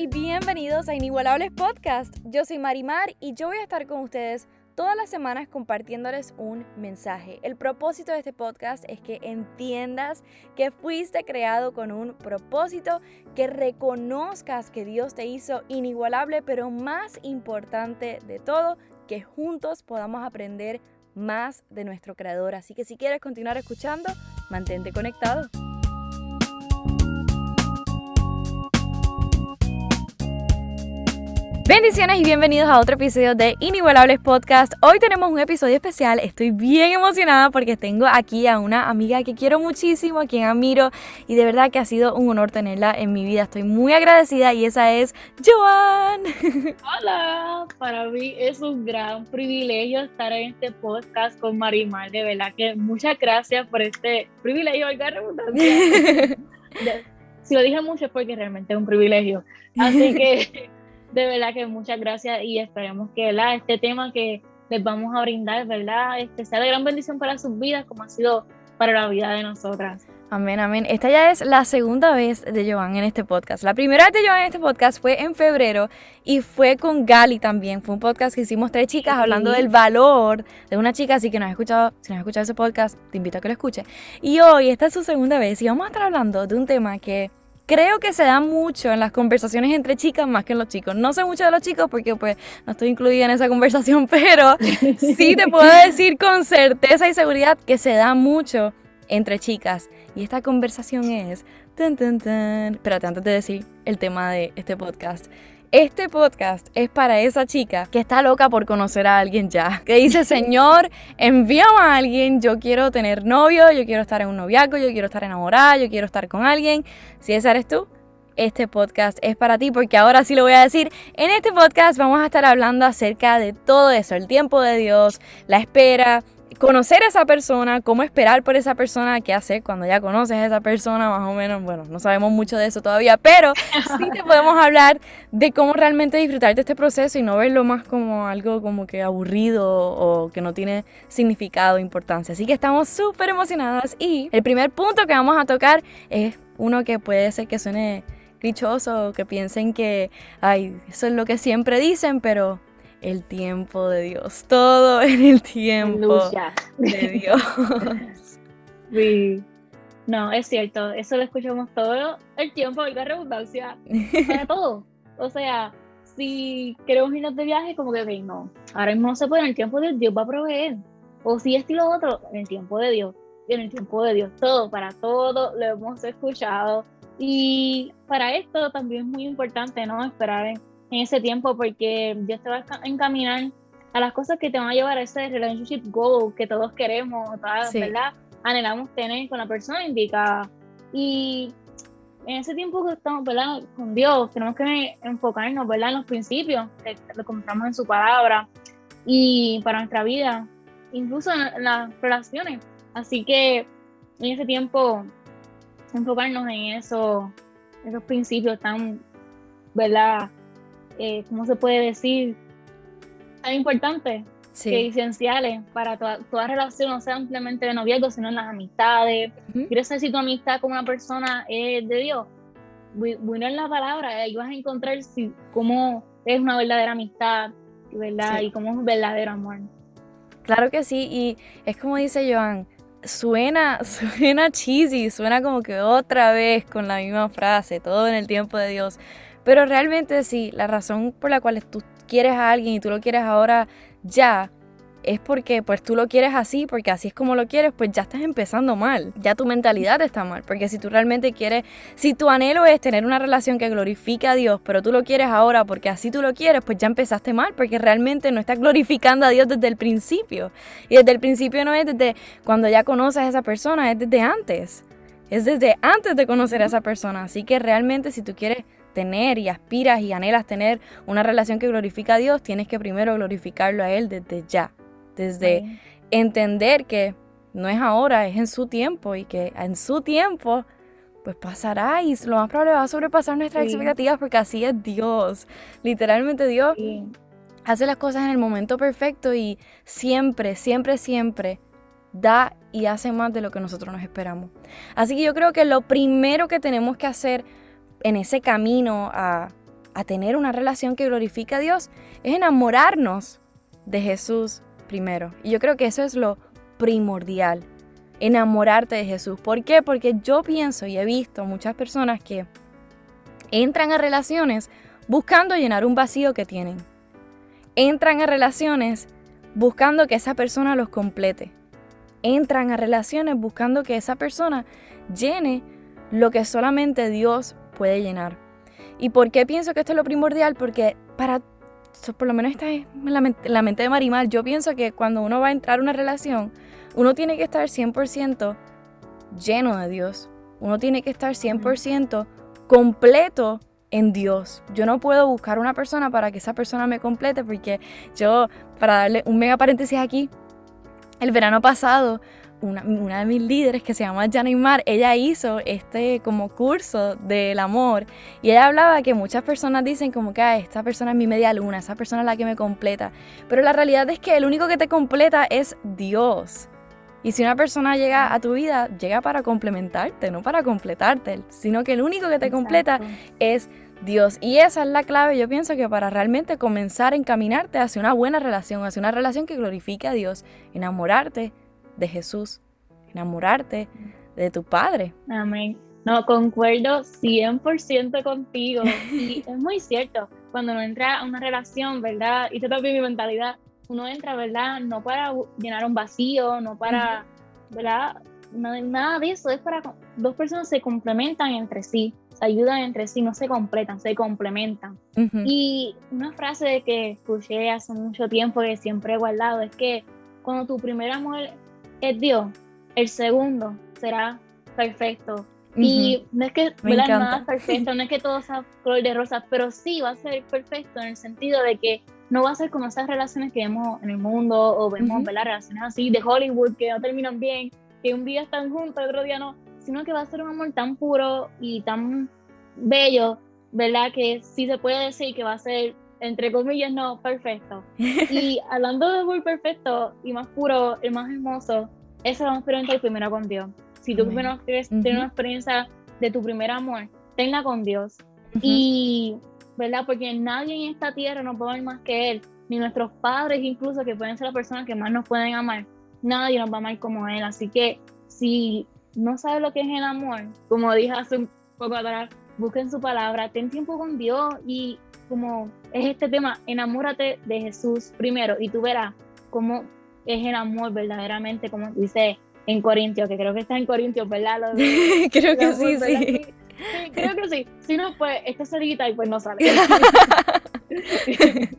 y bienvenidos a Inigualables Podcast. Yo soy Marimar y yo voy a estar con ustedes todas las semanas compartiéndoles un mensaje. El propósito de este podcast es que entiendas que fuiste creado con un propósito, que reconozcas que Dios te hizo inigualable, pero más importante de todo, que juntos podamos aprender más de nuestro creador. Así que si quieres continuar escuchando, mantente conectado. Bendiciones y bienvenidos a otro episodio de Inigualables Podcast. Hoy tenemos un episodio especial. Estoy bien emocionada porque tengo aquí a una amiga que quiero muchísimo, a quien admiro y de verdad que ha sido un honor tenerla en mi vida. Estoy muy agradecida y esa es Joan. Hola, para mí es un gran privilegio estar en este podcast con Marimar. De verdad que muchas gracias por este privilegio, si lo dije mucho es porque realmente es un privilegio. Así que de verdad que muchas gracias y esperemos que ¿verdad? este tema que les vamos a brindar, ¿verdad? Este sea de gran bendición para sus vidas como ha sido para la vida de nosotras. Amén, amén. Esta ya es la segunda vez de Joan en este podcast. La primera vez de Joan en este podcast fue en febrero y fue con Gali también. Fue un podcast que hicimos tres chicas hablando del valor de una chica. Así que no has escuchado, si no has escuchado ese podcast, te invito a que lo escuches. Y hoy, esta es su segunda vez y vamos a estar hablando de un tema que creo que se da mucho en las conversaciones entre chicas más que en los chicos. No sé mucho de los chicos porque pues no estoy incluida en esa conversación, pero sí te puedo decir con certeza y seguridad que se da mucho entre chicas. Y esta conversación es... Tan, tan, tan. Espérate, antes de decir el tema de este podcast. Este podcast es para esa chica que está loca por conocer a alguien ya. Que dice, Señor, envíame a alguien, yo quiero tener novio, yo quiero estar en un noviazgo, yo quiero estar enamorada, yo quiero estar con alguien. Si esa eres tú, este podcast es para ti porque ahora sí lo voy a decir. En este podcast vamos a estar hablando acerca de todo eso, el tiempo de Dios, la espera, conocer a esa persona, cómo esperar por esa persona, qué hacer cuando ya conoces a esa persona, más o menos, bueno, no sabemos mucho de eso todavía, pero sí te podemos hablar de cómo realmente disfrutar de este proceso y no verlo más como algo como que aburrido o que no tiene significado, importancia. Así que estamos súper emocionadas y el primer punto que vamos a tocar es uno que puede ser que suene clichoso, que piensen que, ay, eso es lo que siempre dicen, pero el tiempo de Dios, todo en el tiempo de Dios. Sí. No, es cierto, eso lo escuchamos todo el tiempo, la redundancia, para todo. O sea, si queremos irnos de viaje, como que no, ahora mismo no se puede, en el tiempo de Dios, Dios va a proveer. O si esto y lo otro, en el tiempo de Dios, en el tiempo de Dios, todo, para todo lo hemos escuchado. Y para esto también es muy importante, ¿no? Esperar en en ese tiempo porque Dios te va a encaminar a las cosas que te van a llevar a ese relationship goal que todos queremos, ¿verdad? Anhelamos tener con la persona indicada. Y en ese tiempo que estamos, ¿verdad? Con Dios, tenemos que enfocarnos, ¿verdad? En los principios, que lo compramos en su palabra y para nuestra vida, incluso en las relaciones. Así que en ese tiempo, enfocarnos en eso, esos principios tan, ¿verdad? Eh, ¿cómo se puede decir? Tan importantes que esenciales para toda, toda relación, no sea simplemente de noviazgo, sino en las amistades. ¿Quieres saber si tu amistad con una persona es de Dios? Bueno, en la palabra, ahí vas a encontrar si, cómo es una verdadera amistad, ¿verdad? Y cómo es un verdadero amor. Claro que sí, y es como dice Joan, suena, suena cheesy, suena como que otra vez con la misma frase, todo en el tiempo de Dios. Pero realmente sí, la razón por la cual tú quieres a alguien y tú lo quieres ahora ya, es porque pues tú lo quieres así, porque así es como lo quieres, pues ya estás empezando mal, ya tu mentalidad está mal, porque si tú realmente quieres, si tu anhelo es tener una relación que glorifique a Dios, pero tú lo quieres ahora porque así tú lo quieres, pues ya empezaste mal, porque realmente no estás glorificando a Dios desde el principio. Y desde el principio no es desde cuando ya conoces a esa persona, es desde antes. Es desde antes de conocer a esa persona. Así que realmente si tú quieres tener y aspiras y anhelas tener una relación que glorifica a Dios, tienes que primero glorificarlo a Él desde ya, desde entender que no es ahora, es en su tiempo y que en su tiempo pues pasará y lo más probable va a sobrepasar nuestras expectativas porque así es Dios. Literalmente Dios hace las cosas en el momento perfecto y siempre, siempre, siempre da y hace más de lo que nosotros nos esperamos. Así que yo creo que lo primero que tenemos que hacer en ese camino a tener una relación que glorifica a Dios es enamorarnos de Jesús primero. Y yo creo que eso es lo primordial, enamorarte de Jesús. ¿Por qué? Porque yo pienso y he visto muchas personas que entran a relaciones buscando llenar un vacío que tienen. Entran a relaciones buscando que esa persona los complete. Entran a relaciones buscando que esa persona llene lo que solamente Dios puede llenar. ¿Y por qué pienso que esto es lo primordial? Porque para, por lo menos esta es la mente, la mente de Marimar, yo pienso que cuando uno va a entrar a una relación, uno tiene que estar 100% lleno de Dios. Uno tiene que estar 100% completo en Dios. Yo no puedo buscar una persona para que esa persona me complete porque yo, para darle un mega paréntesis aquí, el verano pasado una, de mis líderes que se llama Mar, ella hizo este como curso del amor y ella hablaba que muchas personas dicen como que esta persona es mi media luna, esa persona es la que me completa, pero la realidad es que el único que te completa es Dios. Y si una persona llega a tu vida, llega para complementarte, no para completarte, sino que el único que te completa es Dios. Y esa es la clave, yo pienso que para realmente comenzar a encaminarte hacia una buena relación, hacia una relación que glorifique a Dios, enamorarte de Jesús, enamorarte de tu Padre. Amén. No, concuerdo 100% contigo. Y es muy cierto, cuando uno entra a una relación, ¿verdad? Y esto también mi mentalidad, uno entra, ¿verdad? No para llenar un vacío, no para, ¿verdad? Nada de eso, es para dos personas se complementan entre sí, se ayudan entre sí, no se completan, se complementan. Y una frase que escuché hace mucho tiempo que siempre he guardado es que cuando tu primer amor es Dios, el segundo será perfecto. Y no es que nada es perfecto, no es que todo sea color de rosa, pero sí va a ser perfecto en el sentido de que no va a ser como esas relaciones que vemos en el mundo o vemos relaciones así de Hollywood que no terminan bien, que un día están juntos, otro día no, sino que va a ser un amor tan puro y tan bello, ¿verdad? Que sí se puede decir que va a ser, entre comillas, no, perfecto. Y hablando de amor perfecto y más puro, el más hermoso, eso vamos a experimentar primero con Dios. Si tú primero quieres tener una experiencia de tu primer amor, tenla con Dios. Y, ¿verdad? Porque nadie en esta tierra nos puede amar más que Él, ni nuestros padres incluso, que pueden ser las personas que más nos pueden amar. Nadie nos va a amar como Él. Así que si no sabes lo que es el amor, como dije hace un poco atrás, busquen su palabra, ten tiempo con Dios y como es este tema, enamórate de Jesús primero y tú verás cómo es el amor verdaderamente, como dice en Corintios, que creo que está en Corintios, ¿verdad? creo que sí, sí. Creo que sí. Si no, pues esta cerita y pues no sale.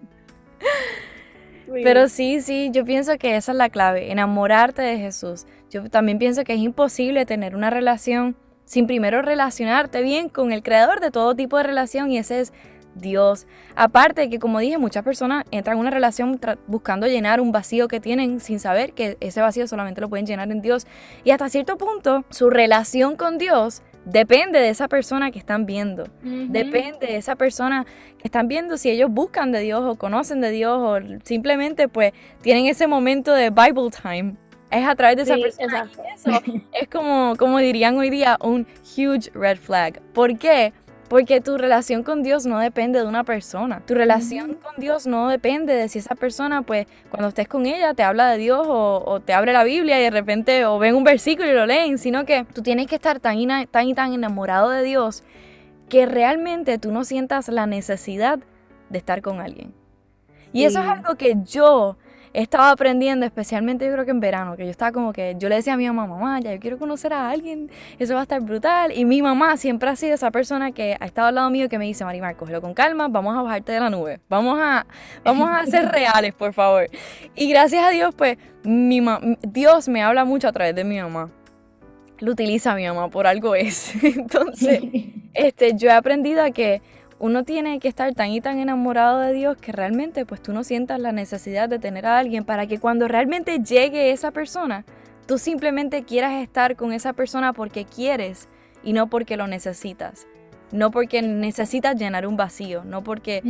Pero sí, sí, yo pienso que esa es la clave, enamorarte de Jesús. Yo también pienso que es imposible tener una relación sin primero relacionarte bien con el creador de todo tipo de relación y ese es Dios. Aparte de que, como dije, muchas personas entran en una relación buscando llenar un vacío que tienen sin saber que ese vacío solamente lo pueden llenar en Dios. Y hasta cierto punto, su relación con Dios depende de esa persona que están viendo. Depende de esa persona que están viendo si ellos buscan de Dios o conocen de Dios o simplemente pues tienen ese momento de Bible time. Es a través de esa persona. eso es como, como dirían hoy día, un huge red flag. ¿Por qué? Porque tu relación con Dios no depende de una persona. Tu relación con Dios no depende de si esa persona, pues, cuando estés con ella, te habla de Dios o, te abre la Biblia y de repente o ven un versículo y lo leen, sino que tú tienes que estar tan y tan, tan enamorado de Dios que realmente tú no sientas la necesidad de estar con alguien. Y eso es algo que yo he estado aprendiendo, especialmente yo creo que en verano, que yo estaba como que, yo le decía a mi mamá, mamá, ya yo quiero conocer a alguien, eso va a estar brutal. Y mi mamá siempre ha sido esa persona que ha estado al lado mío que me dice, Marimar, cógelo con calma, vamos a bajarte de la nube, vamos a, vamos a ser reales, por favor. Y gracias a Dios, pues, mi Dios me habla mucho a través de mi mamá. Lo utiliza mi mamá, por algo es. Entonces, este, yo he aprendido a que uno tiene que estar tan y tan enamorado de Dios que realmente pues tú no sientas la necesidad de tener a alguien para que cuando realmente llegue esa persona, tú simplemente quieras estar con esa persona porque quieres y no porque lo necesitas. No porque necesitas llenar un vacío, no porque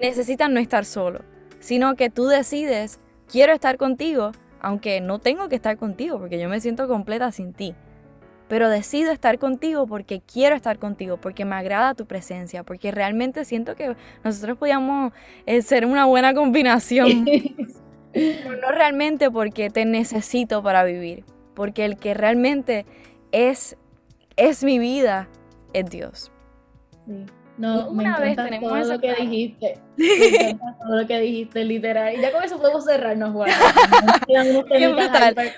necesitas no estar solo, sino que tú decides, quiero estar contigo, aunque no tengo que estar contigo porque yo me siento completa sin ti. Pero decido estar contigo porque quiero estar contigo, porque me agrada tu presencia, porque realmente siento que nosotros podíamos eh, ser una buena combinación. no realmente porque te necesito para vivir, porque el que realmente es, es mi vida es Dios. Sí. No, una vez tenemos todo lo que dijiste. Me todo lo que dijiste, literal. Y ya con eso podemos cerrarnos, bueno.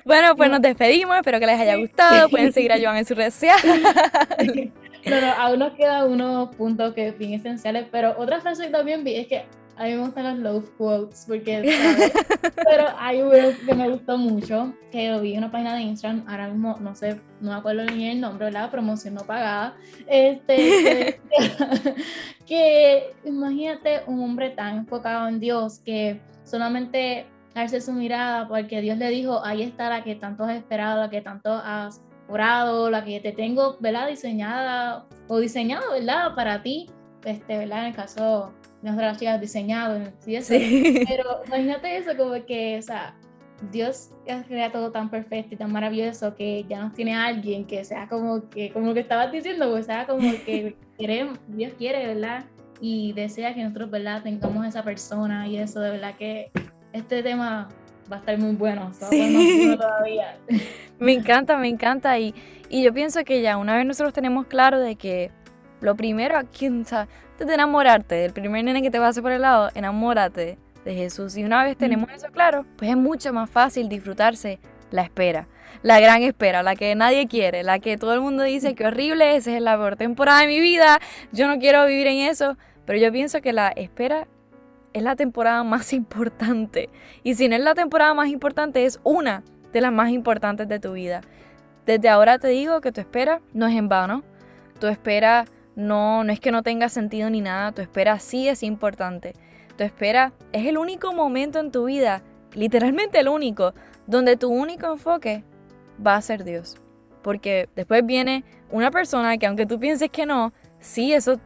bueno, pues nos despedimos. Espero que les haya gustado. Pueden seguir a Joan en su red No, no, aún nos quedan unos puntos que bien esenciales. Pero otra frase que también vi es que a mí me gustan los love quotes porque, Pero hay uno que me gustó mucho, que lo vi en una página de Instagram, ahora mismo no sé, no me acuerdo ni el nombre, la promoción no pagada, este, que, imagínate un hombre tan enfocado en Dios que solamente darse su mirada porque Dios le dijo, ahí está la que tanto has esperado, la que tanto has orado, la que te tengo, ¿verdad? Diseñada o diseñado, ¿verdad? Para ti, este, ¿verdad? En el caso nosotras chicas diseñado, sí. pero imagínate eso como que, o sea, Dios crea todo tan perfecto y tan maravilloso que ya nos tiene alguien que sea como que, como que estabas diciendo, pues sea como que queremos, Dios quiere, ¿verdad? Y desea que nosotros, ¿verdad? Tengamos esa persona y eso, de verdad que este tema va a estar muy bueno, sí. todavía. Me encanta, me encanta y, y yo pienso que ya una vez nosotros tenemos claro de que lo primero aquí, o sea, de enamorarte del primer nene que te pase por el lado, enamórate de Jesús. Y una vez tenemos eso claro, pues es mucho más fácil disfrutarse la espera. La gran espera, la que nadie quiere, la que todo el mundo dice que horrible, esa es la peor temporada de mi vida, yo no quiero vivir en eso. Pero yo pienso que la espera es la temporada más importante. Y si no es la temporada más importante, es una de las más importantes de tu vida. Desde ahora te digo que tu espera no es en vano. Tu espera no, no es que no tenga sentido ni nada, tu espera sí es importante. Tu espera es el único momento en tu vida, literalmente el único, donde tu único enfoque va a ser Dios. Porque después viene una persona que aunque tú pienses que no, sí, eso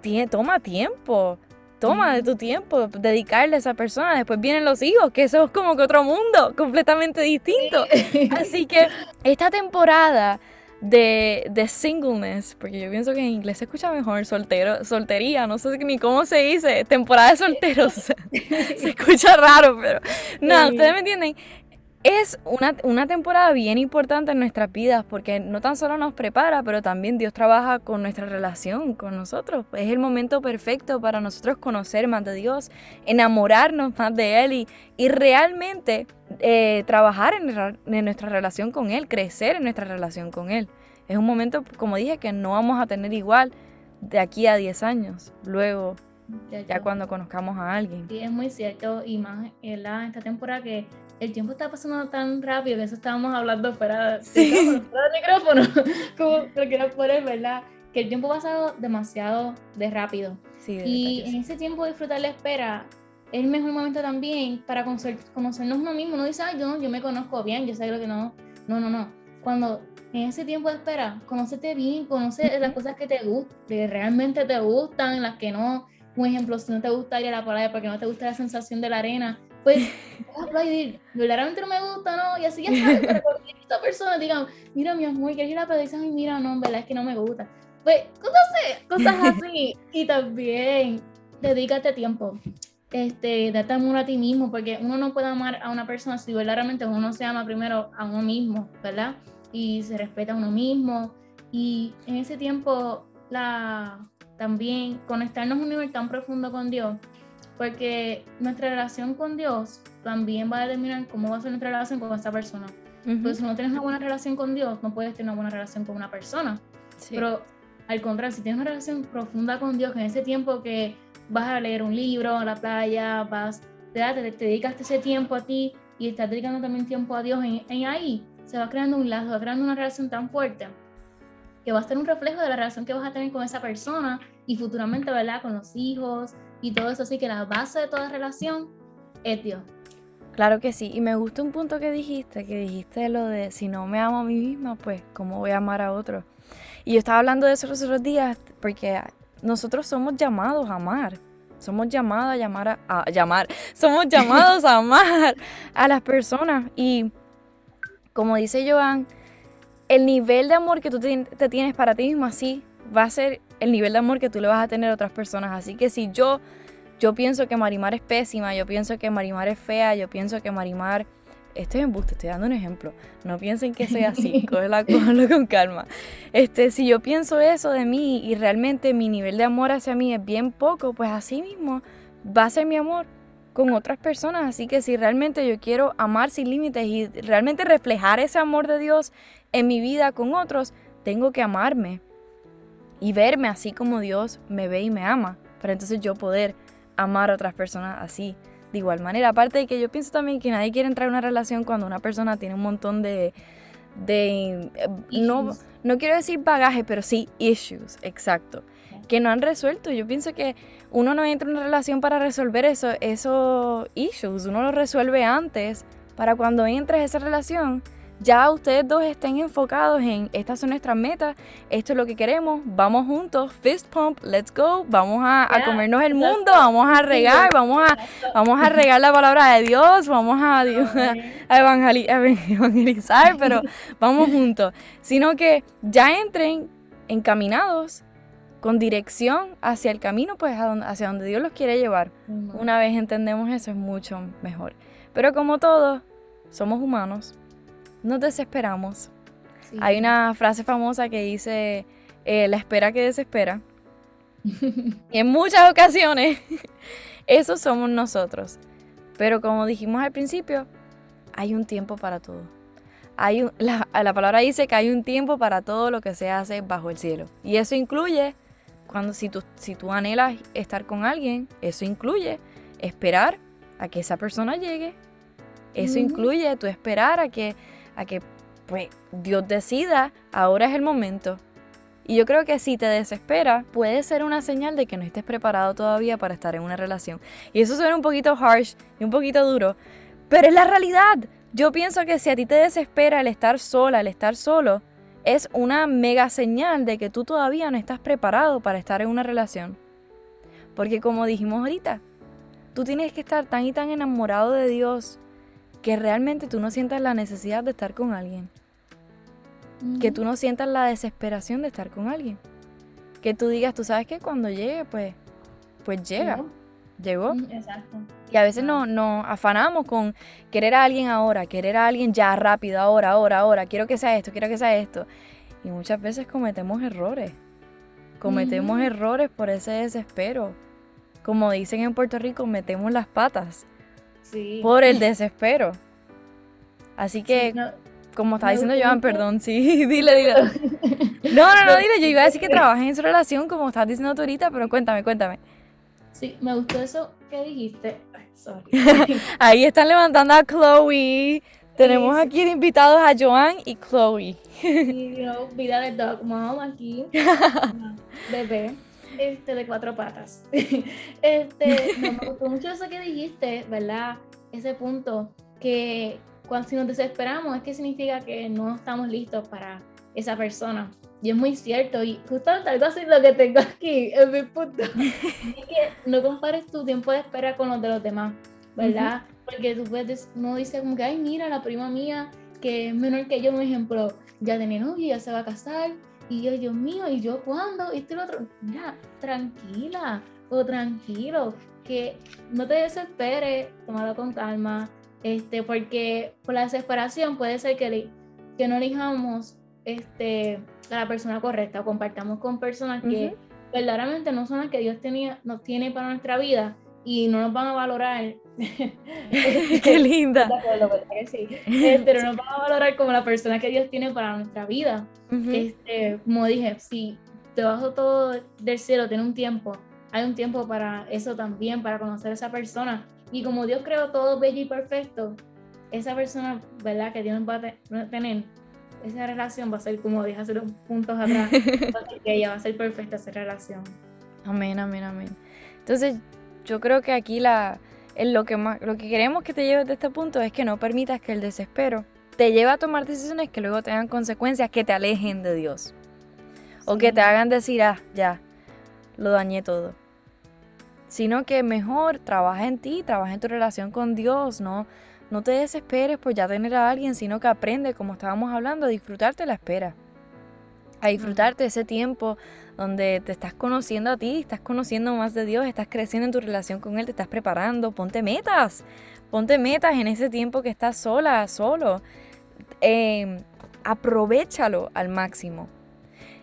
tiene, toma tiempo. Toma de tu tiempo, dedicarle a esa persona. Después vienen los hijos, que eso es como que otro mundo, completamente distinto. Así que esta temporada de, de, singleness, porque yo pienso que en inglés se escucha mejor soltero, soltería, no sé ni cómo se dice, temporada de solteros. se escucha raro, pero no, ustedes me entienden es una, temporada bien importante en nuestras vidas porque no tan solo nos prepara, pero también Dios trabaja con nuestra relación con nosotros. Es el momento perfecto para nosotros conocer más de Dios, enamorarnos más de Él y, realmente eh, trabajar en, en nuestra relación con Él, crecer en nuestra relación con Él. Es un momento, como dije, que no vamos a tener igual de aquí a 10 años. Luego ya cuando conozcamos a alguien. Sí, es muy cierto, y más en esta temporada que el tiempo está pasando tan rápido que eso estábamos hablando fuera, del micrófono, como lo quiero poner, ¿verdad? Que el tiempo ha pasado demasiado de rápido. Sí, y en ese tiempo de disfrutar la espera, es el mejor momento también para conocernos uno mismo. No dice, ay, yo, yo me conozco bien, yo sé lo que no. No, no, no. Cuando en ese tiempo de espera, conócete bien, conoce las cosas que te gustan, que realmente te gustan, las que no un ejemplo, si no te gusta ir a la playa porque no te gusta la sensación de la arena, pues vas a aplaudir, verdaderamente no me gusta, ¿no? Y así ya sabes, pero cuando esta persona diga, mira mi amor, quiero ir a la playa, y dices, ay, mira, no, en verdad es que no me gusta. Pues, cosas, cosas así. y también, dedícate tiempo. Este, date amor a ti mismo, porque uno no puede amar a una persona si verdaderamente uno no se ama primero a uno mismo, ¿verdad? Y se respeta a uno mismo. Y en ese tiempo, la, también conectarnos a un nivel tan profundo con Dios, porque nuestra relación con Dios también va a determinar cómo va a ser nuestra relación con esa persona. Entonces, si no tienes una buena relación con Dios, no puedes tener una buena relación con una persona. Pero al contrario, si tienes una relación profunda con Dios, en ese tiempo que vas a leer un libro a la playa, vas, te, te, te dedicaste ese tiempo a ti y estás dedicando también tiempo a Dios en, en ahí, se va creando un lazo, va creando una relación tan fuerte que va a ser un reflejo de la relación que vas a tener con esa persona y futuramente, ¿verdad? Con los hijos y todo eso. Así que la base de toda relación es Dios. Claro que sí, y me gusta un punto que dijiste, que dijiste lo de si no me amo a mí misma, pues ¿cómo voy a amar a otro? Y yo estaba hablando de eso los otros días porque nosotros somos llamados a amar, somos llamados a llamar a, llamar, somos llamados a amar a las personas y como dice Joan, el nivel de amor que tú te tienes para ti mismo así va a ser el nivel de amor que tú le vas a tener a otras personas. Así que si yo, yo pienso que Marimar es pésima, yo pienso que Marimar es fea, yo pienso que Marimar estoy en buste, estoy dando un ejemplo. No piensen que soy así, cógelo, con calma. Este, si yo pienso eso de mí y realmente mi nivel de amor hacia mí es bien poco, pues así mismo va a ser mi amor con otras personas. Así que si realmente yo quiero amar sin límites y realmente reflejar ese amor de Dios en mi vida con otros, tengo que amarme y verme así como Dios me ve y me ama, para entonces yo poder amar a otras personas así de igual manera. Aparte de que yo pienso también que nadie quiere entrar en una relación cuando una persona tiene un montón de... de eh, no, no quiero decir bagaje, pero sí issues, exacto. Que no han resuelto. Yo pienso que uno no entra en una relación para resolver eso, esos issues. Uno lo resuelve antes para cuando entres a esa relación ya ustedes dos estén enfocados en estas son nuestras metas, esto es lo que queremos, vamos juntos, fist pump, let's go, vamos a, comernos el mundo, vamos a regar, vamos a, vamos a regar la palabra de Dios, vamos a, a, evangelizar, pero vamos juntos, sino que ya entren encaminados con dirección hacia el camino, pues hacia donde Dios los quiere llevar. Una vez entendemos eso es mucho mejor. Pero como todos, somos humanos nos desesperamos. Hay una frase famosa que dice, eh, la espera que desespera. y en muchas ocasiones, eso somos nosotros. Pero como dijimos al principio, hay un tiempo para todo. Hay la, la, palabra dice que hay un tiempo para todo lo que se hace bajo el cielo. Y eso incluye, cuando si tú, si tú anhelas estar con alguien, eso incluye esperar a que esa persona llegue. Eso incluye tú esperar a que a que pues Dios decida, ahora es el momento. Y yo creo que si te desespera, puede ser una señal de que no estés preparado todavía para estar en una relación. Y eso suena un poquito harsh y un poquito duro, pero es la realidad. Yo pienso que si a ti te desespera el estar sola, el estar solo, es una mega señal de que tú todavía no estás preparado para estar en una relación. Porque como dijimos ahorita, tú tienes que estar tan y tan enamorado de Dios que realmente tú no sientas la necesidad de estar con alguien. Que tú no sientas la desesperación de estar con alguien. Que tú digas, tú sabes que cuando llegue, pues, pues llega. Llegó. Exacto. Y a veces nos no afanamos con querer a alguien ahora, querer a alguien ya rápido, ahora, ahora, ahora, quiero que sea esto, quiero que sea esto. Y muchas veces cometemos errores. Cometemos errores por ese desespero. Como dicen en Puerto Rico, metemos las patas por el desespero. Así que, como estaba diciendo Joan, perdón, sí, dile, dile. No, no, no, dile, yo iba a decir que trabajes en su relación, como estás diciendo tú ahorita, pero cuéntame, cuéntame. Sí, me gustó eso que dijiste. sorry. Ahí están levantando a Chloe. Tenemos aquí invitados a Joan y Chloe. Sí, vida de dog mom aquí. Bebé este, de cuatro patas. Este, me gustó mucho eso que dijiste, ¿verdad? Ese punto, que cuando si nos desesperamos es que significa que no estamos listos para esa persona. Y es muy cierto, y justamente algo así lo que tengo aquí en mi punto, es que no compares tu tiempo de espera con los de los demás, ¿verdad? Porque tú puedes, no dice como que, ay, mira, la prima mía, que es menor que yo, un ejemplo, ya tiene novia, ya se va a casar, y yo, Dios mío, ¿y yo cuándo? Y lo otro. Mira, tranquila o tranquilo, que no te desesperes, tómalo con calma, este, porque por la desesperación puede ser que, que no elijamos este, a la persona correcta o compartamos con personas que verdaderamente no son las que Dios tenía, nos tiene para nuestra vida y no nos van a valorar. Qué linda. Este, pero nos van a valorar como la persona que Dios tiene para nuestra vida. este, como dije, si debajo todo del cielo tiene un tiempo, hay un tiempo para eso también, para conocer a esa persona. Y como Dios creó todo bello y perfecto, esa persona, ¿verdad? Que Dios va a tener, esa relación va a ser, como dije hace unos puntos atrás, que ella va a ser perfecta esa relación. Amén, amén, amén. Entonces, yo creo que aquí la, lo, que más, lo que queremos que te lleves de este punto es que no permitas que el desespero te lleve a tomar decisiones que luego tengan consecuencias que te alejen de Dios. O que te hagan decir, ah, ya, lo dañé todo. Sino que mejor trabaja en ti, trabaja en tu relación con Dios, ¿no? no te desesperes por ya tener a alguien, sino que aprende, como estábamos hablando, a disfrutarte la espera. A disfrutarte ese tiempo donde te estás conociendo a ti, estás conociendo más de Dios, estás creciendo en tu relación con Él, te estás preparando, ponte metas, ponte metas en ese tiempo que estás sola, solo. Eh, aprovechalo al máximo.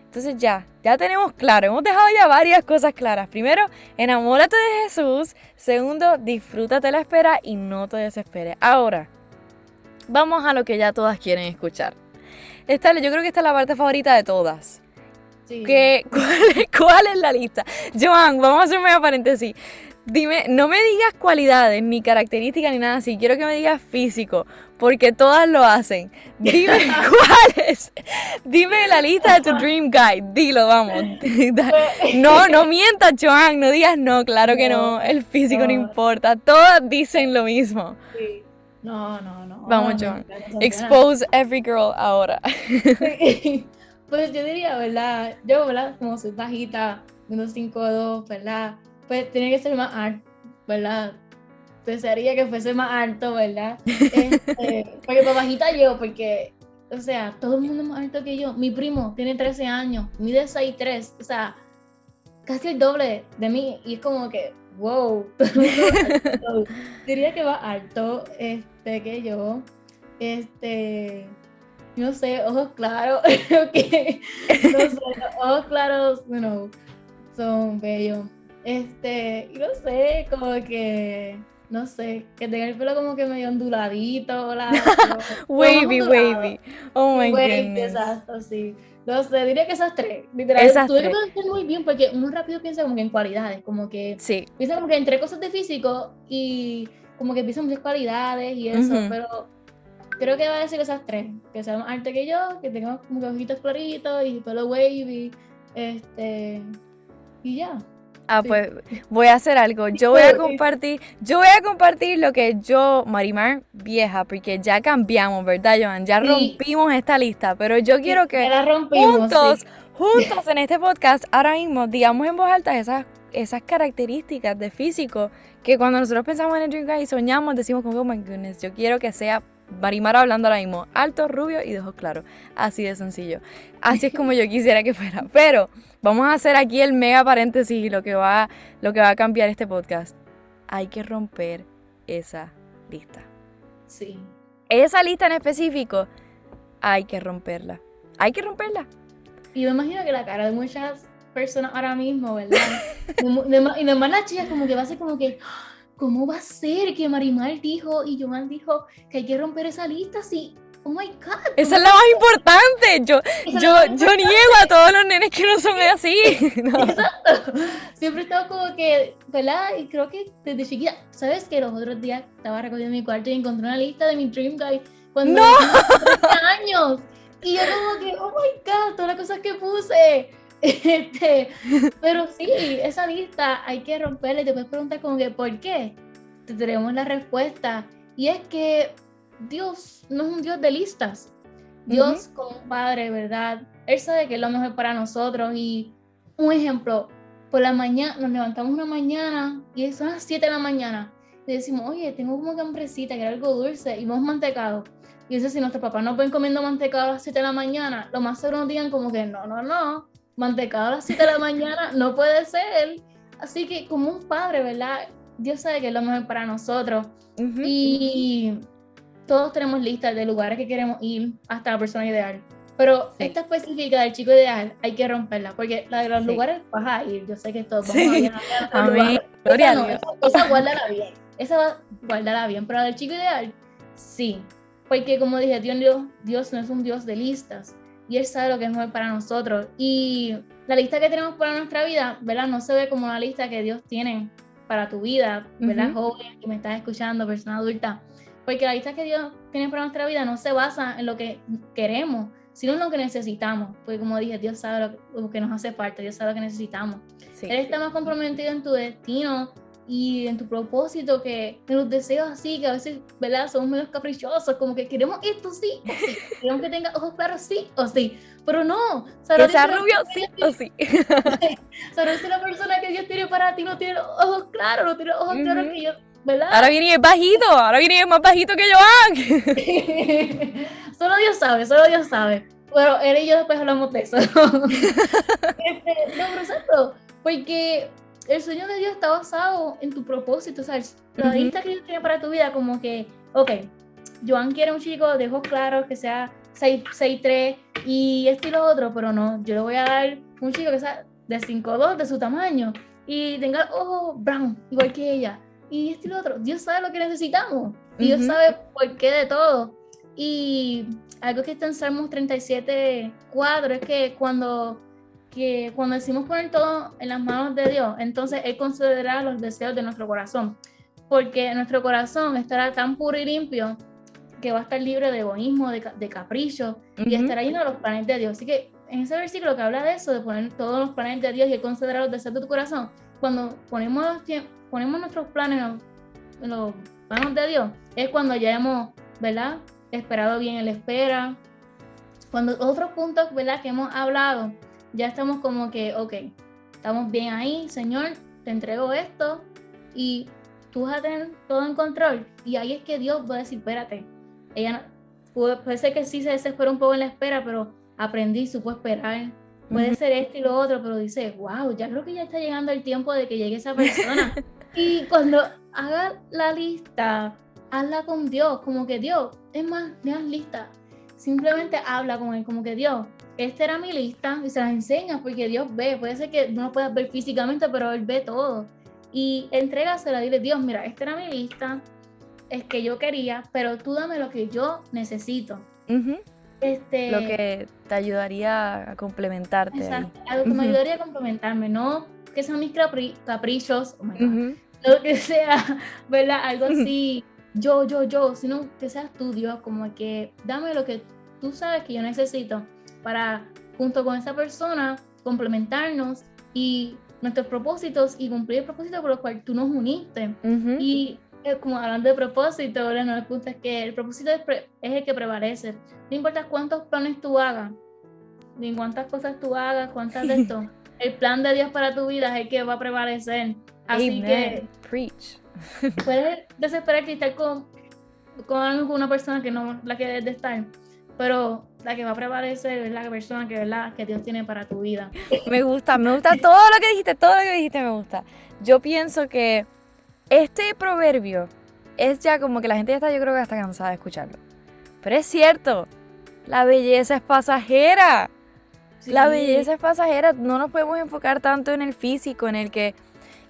Entonces ya, ya tenemos claro, hemos dejado ya varias cosas claras. Primero, enamórate de Jesús. Segundo, disfrútate la espera y no te desesperes. Ahora, vamos a lo que ya todas quieren escuchar. Esta, yo creo que esta es la parte favorita de todas. Sí. ¿cuál, es la lista? Joan, vamos a hacer un paréntesis. Dime, no me digas cualidades, ni características, ni nada así. Quiero que me digas físico, porque todas lo hacen. Dime cuáles. Dime la lista de tu Dream Guide. Dilo, vamos. No, no mientas, Joan. No digas no, claro que no. El físico no, importa. Todas dicen lo mismo. Sí. No, no, no. Vamos, Joan. Expose every girl ahora. Pues yo diría, ¿verdad? Yo, ¿verdad? Como soy bajita, unos 5'2", ¿verdad? Pues tiene que ser más alto, ¿verdad? Pensaría que fuese más alto, ¿verdad? Este, porque pues bajita yo, porque, o sea, todo el mundo es más alto que yo. Mi primo tiene 13 años, mide 6'3", o sea, casi el doble de mí. Y es como que, wow, diría que va alto este, que yo. Este, no sé, ojos claros, okay. no sé, ojos claros, you know, son bellos. Este, no sé, como que, no sé, que tenga el pelo como que medio onduladito, la, wavy, wavy. Oh my goodness. Exacto, sí. No sé, diría que esas tres. Literal, esas tuve tres. que pensar muy bien porque muy rápido piensa como que en cualidades, como que sí. piensa como que entre cosas de físico y como que piensa muchas cualidades y eso, pero creo que va a decir esas tres, que sea más alto que yo, que tenga como que ojitos claritos y pelo wavy, este, y ya. Ah, pues voy a hacer algo. Yo voy a compartir, yo voy a compartir lo que yo, Marimar, vieja, porque ya cambiamos, ¿verdad, Joan? Ya rompimos esta lista, pero yo quiero que juntos, juntos en este podcast, ahora mismo, digamos en voz alta esas, esas características de físico que cuando nosotros pensamos en el Dream Guy y soñamos, decimos como, oh my goodness, yo quiero que sea Marimar hablando ahora mismo, alto, rubio y de ojos claros. Así de sencillo. Así es como yo quisiera que fuera. Pero vamos a hacer aquí el mega paréntesis y lo que va, lo que va a cambiar este podcast. Hay que romper esa lista. Sí. Esa lista en específico, hay que romperla. Hay que romperla. Y me imagino que la cara de muchas personas ahora mismo, ¿verdad? y nomás las chicas como que va a ser como que ¿cómo va a ser que Marimar dijo y Joan dijo que hay que romper esa lista si Oh my God. Esa es la más importante. Yo, yo, yo niego a todos los nenes que no son así. Exacto. Siempre he estado como que, ¿verdad? Y creo que desde chiquita, ¿sabes que Los otros días estaba recogiendo mi cuarto y encontré una lista de mi Dream Guide cuando ¡No! tenía años. Y yo como que, oh my God, todas las cosas que puse. Este, pero sí, esa lista hay que romperla y te puedes preguntar como que ¿por qué? Te tenemos la respuesta. Y es que Dios no es un Dios de listas. Dios como padre, ¿verdad? Él sabe que es lo mejor para nosotros. Y un ejemplo, por la mañana, nos levantamos una mañana y son las 7 de la mañana. Y decimos, oye, tengo como que hambrecita, que algo dulce, y vamos mantecado. Y dice, si nuestros papás no pueden comiendo mantecado a las 7 de la mañana, lo más seguro nos digan como que no, no, no, mantecado a las 7 de la mañana no puede ser. Así que como un padre, ¿verdad? Dios sabe que es lo mejor para nosotros. Y todos tenemos listas de lugares que queremos ir hasta la persona ideal. Pero esta específica del chico ideal hay que romperla, porque la de los lugares vas a ir. Yo sé que todos vamos a ir a, lugares. Esa, no, esa, esa guárdala bien. Esa guárdala bien. Pero la del chico ideal, sí. Porque como dije, Dios, Dios no es un Dios de listas y Él sabe lo que es mejor para nosotros. Y la lista que tenemos para nuestra vida, ¿verdad? No se ve como una lista que Dios tiene para tu vida, ¿verdad? Joven que me estás escuchando, persona adulta. Porque la lista que Dios tiene para nuestra vida no se basa en lo que queremos, sino en lo que necesitamos. Porque como dije, Dios sabe lo, que nos hace falta, Dios sabe lo que necesitamos. Él está más comprometido en tu destino y en tu propósito que en los deseos así, que a veces, ¿verdad? Somos medio caprichosos, como que queremos esto sí o sí, queremos que tenga ojos claros sí o sí, pero no. que sea rubio sí o sí. Sabes la persona que Dios tiene para ti no tiene ojos claros, no tiene ojos claros que yo ¿verdad? Ahora viene y es bajito, ahora viene y es más bajito que Joan. solo Dios sabe, solo Dios sabe. Bueno, él y yo después hablamos de eso. este, no, pero porque el sueño de Dios está basado en tu propósito, ¿sabes? La lista que Dios tiene para tu vida, como que, ok, Joan quiere un chico de ojos claros que sea 6'3 y esto y lo otro, pero no, yo le voy a dar un chico que sea de 5'2 de su tamaño y tenga ojos brown, igual que ella. Y esto y lo otro. Dios sabe lo que necesitamos. Dios sabe por qué de todo. Y algo que está en Salmos 37, 4 es que cuando, que cuando decimos poner todo en las manos de Dios, entonces Él concederá los deseos de nuestro corazón. Porque nuestro corazón estará tan puro y limpio que va a estar libre de egoísmo, de, de capricho y estará lleno de los planes de Dios. Así que en ese versículo que habla de eso, de poner todos los planes de Dios y considerar los deseos de tu corazón, cuando ponemos, ponemos nuestros planes en los manos de Dios, es cuando ya hemos, ¿verdad? Esperado bien el espera. Cuando otros puntos, ¿verdad? Que hemos hablado, ya estamos como que, ok, estamos bien ahí, Señor, te entrego esto y tú vas a tener todo en control. Y ahí es que Dios va a decir, espérate, ella puede, puede ser que sí se desespera un poco en la espera, pero aprendí, supo esperar. Puede ser esto y lo otro, pero dice, wow, ya creo que ya está llegando el tiempo de que llegue esa persona. y cuando haga la lista, hazla con Dios, como que Dios, es más, no lista. Simplemente habla con él, como que Dios, esta era mi lista y se la enseñas porque Dios ve. Puede ser que no lo puedas ver físicamente, pero Él ve todo. Y entrégasela, dile, Dios, mira, esta era mi lista, es que yo quería, pero tú dame lo que yo necesito. este, lo que te ayudaría a complementarte. Exacto, algo que me ayudaría a complementarme, no que sean mis caprichos, oh lo que sea, ¿verdad? Algo así, yo, yo, yo, sino que seas tú, Dios, como que dame lo que tú sabes que yo necesito para, junto con esa persona, complementarnos y nuestros propósitos y cumplir el propósito por el cual tú nos uniste. Y como hablando de propósito, ahora no es que el propósito es, el que prevalece. No importa cuántos planes tú hagas, ni cuántas cosas tú hagas, cuántas de esto, el plan de Dios para tu vida es el que va a prevalecer. Así que Preach. puedes desesperar que estar con, con una persona que no la que debes de estar, pero la que va a prevalecer es la persona que, ¿verdad? que Dios tiene para tu vida. Me gusta, me gusta todo lo que dijiste, todo lo que dijiste me gusta. Yo pienso que este proverbio es ya como que la gente ya está, yo creo que está cansada de escucharlo. Pero es cierto, la belleza es pasajera. La belleza es pasajera, no nos podemos enfocar tanto en el físico, en el que,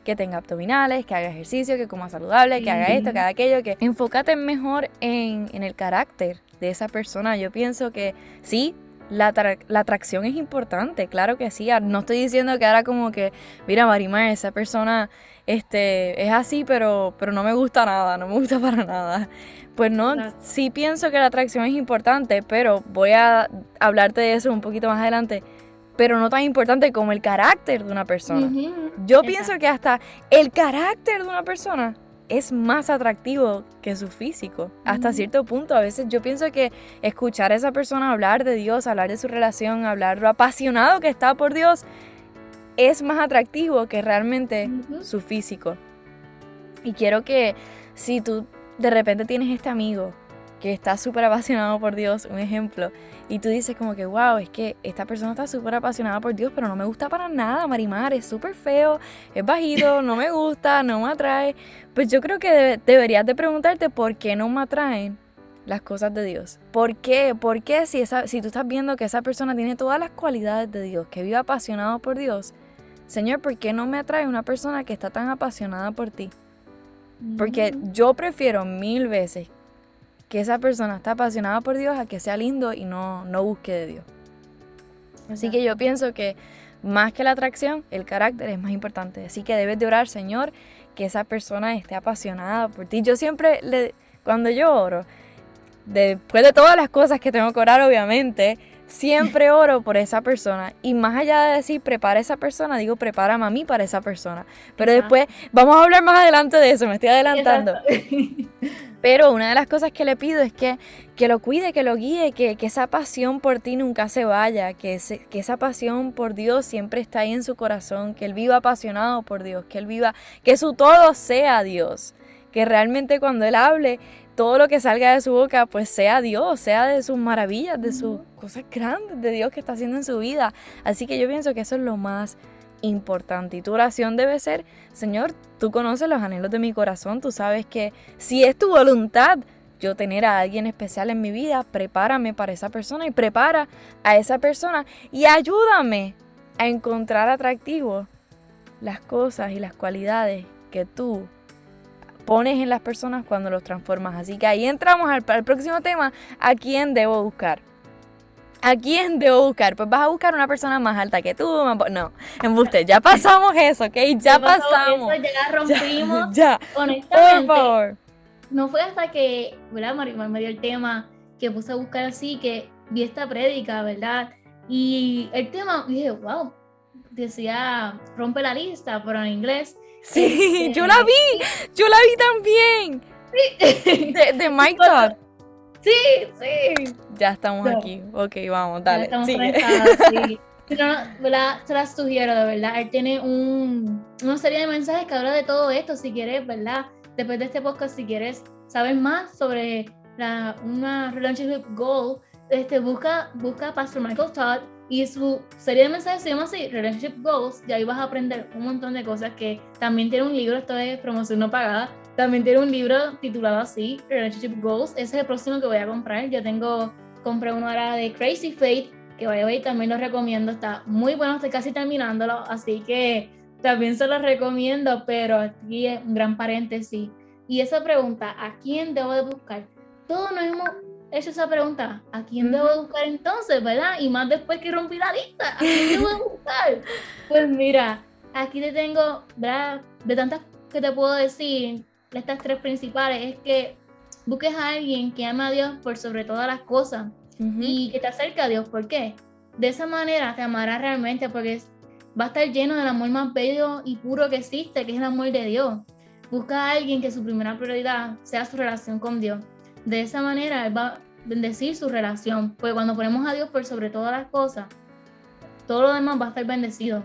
que tenga abdominales, que haga ejercicio, que coma saludable, que haga esto, que haga aquello, que enfócate mejor en, en el carácter de esa persona. Yo pienso que sí, la, la, atracción es importante, claro que sí. No estoy diciendo que ahora como que, mira, Marimar, esa persona este, es así, pero, pero no me gusta nada, no me gusta para nada. Pues no, sí pienso que la atracción es importante, pero voy a hablarte de eso un poquito más adelante. Pero no tan importante como el carácter de una persona. Yo pienso que hasta el carácter de una persona es más atractivo que su físico. Hasta cierto punto, a veces yo pienso que escuchar a esa persona hablar de Dios, hablar de su relación, hablar lo apasionado que está por Dios, es más atractivo que realmente su físico. Y quiero que si tú de repente tienes este amigo que está súper apasionado por Dios, un ejemplo, y tú dices como que, wow, es que esta persona está súper apasionada por Dios, pero no me gusta para nada, Marimar, es súper feo, es bajito, no me gusta, no me atrae. Pues yo creo que deberías de preguntarte por qué no me atraen las cosas de Dios. ¿Por qué? ¿Por qué si, esa, si tú estás viendo que esa persona tiene todas las cualidades de Dios, que vive apasionado por Dios, Señor, ¿por qué no me atrae una persona que está tan apasionada por ti? Porque mm. yo prefiero mil veces que esa persona está apasionada por Dios a que sea lindo y no, no busque de Dios. Así que yo pienso que más que la atracción, el carácter es más importante. Así que debes de orar, Señor, que esa persona esté apasionada por ti. Yo siempre, le, cuando yo oro, después de todas las cosas que tengo que orar, obviamente, siempre oro por esa persona. Y más allá de decir prepara a esa persona, digo prepárame a mí para esa persona. Pero después, vamos a hablar más adelante de eso, me estoy adelantando. Pero una de las cosas que le pido es que, que lo cuide, que lo guíe, que, esa pasión por ti nunca se vaya, que, que esa pasión por Dios siempre está ahí en su corazón, que él viva apasionado por Dios, que él viva, que su todo sea Dios que realmente cuando Él hable, todo lo que salga de su boca, pues sea Dios, sea de sus maravillas, de sus cosas grandes, de Dios que está haciendo en su vida. Así que yo pienso que eso es lo más importante. Y tu oración debe ser, Señor, tú conoces los anhelos de mi corazón, tú sabes que si es tu voluntad yo tener a alguien especial en mi vida, prepárame para esa persona y prepara a esa persona y ayúdame a encontrar atractivo las cosas y las cualidades que tú pones en las personas cuando los transformas. Así que ahí entramos al, al próximo tema, ¿a quién debo buscar? ¿A quién debo buscar? Pues vas a buscar una persona más alta que tú. No, embuste, ya pasamos eso, ¿ok? Ya, pasamos. Eso, ya rompimos. Ya, Honestamente, por favor. No fue hasta que, ¿verdad? Marimar me dio el tema que puse a buscar así, que vi esta prédica, ¿verdad? Y el tema, dije, wow, decía, rompe la lista, pero en inglés. Sí, este, yo la vi, yo la vi también. Sí. De, de Mike Todd. Sí, sí. Ya estamos aquí. Ok, vamos, dale. Ya estamos sí. Pero, ¿verdad? Se las sugiero, de verdad. Él tiene un, una serie de mensajes que habla de todo esto. Si quieres, ¿verdad? Después de este podcast, si quieres saber más sobre la, una relationship goal, este, busca, busca Pastor Michael Todd y su serie de mensajes se llama así, Relationship Goals, y ahí vas a aprender un montón de cosas que también tiene un libro, esto es promoción no pagada, también tiene un libro titulado así, Relationship Goals. Ese es el próximo que voy a comprar. Yo tengo, compré uno ahora de Crazy Fate, que vaya a también lo recomiendo. Está muy bueno, estoy casi terminándolo, así que también se lo recomiendo, pero aquí es un gran paréntesis. Y esa pregunta, ¿a quién debo de buscar? Todos nos hemos hecho esa pregunta, ¿a quién debo de buscar entonces, verdad? Y más después que rompí la lista, ¿a quién debo de buscar? Pues mira, aquí te tengo, ¿verdad? De tantas que te puedo decir, estas tres principales, es que busques a alguien que ama a Dios por sobre todas las cosas y que te acerque a Dios. ¿Por qué? De esa manera te amará realmente porque va a estar lleno del amor más bello y puro que existe, que es el amor de Dios. Busca a alguien que su primera prioridad sea su relación con Dios. De esa manera Él va a bendecir su relación, porque cuando ponemos a Dios por sobre todas las cosas, todo lo demás va a estar bendecido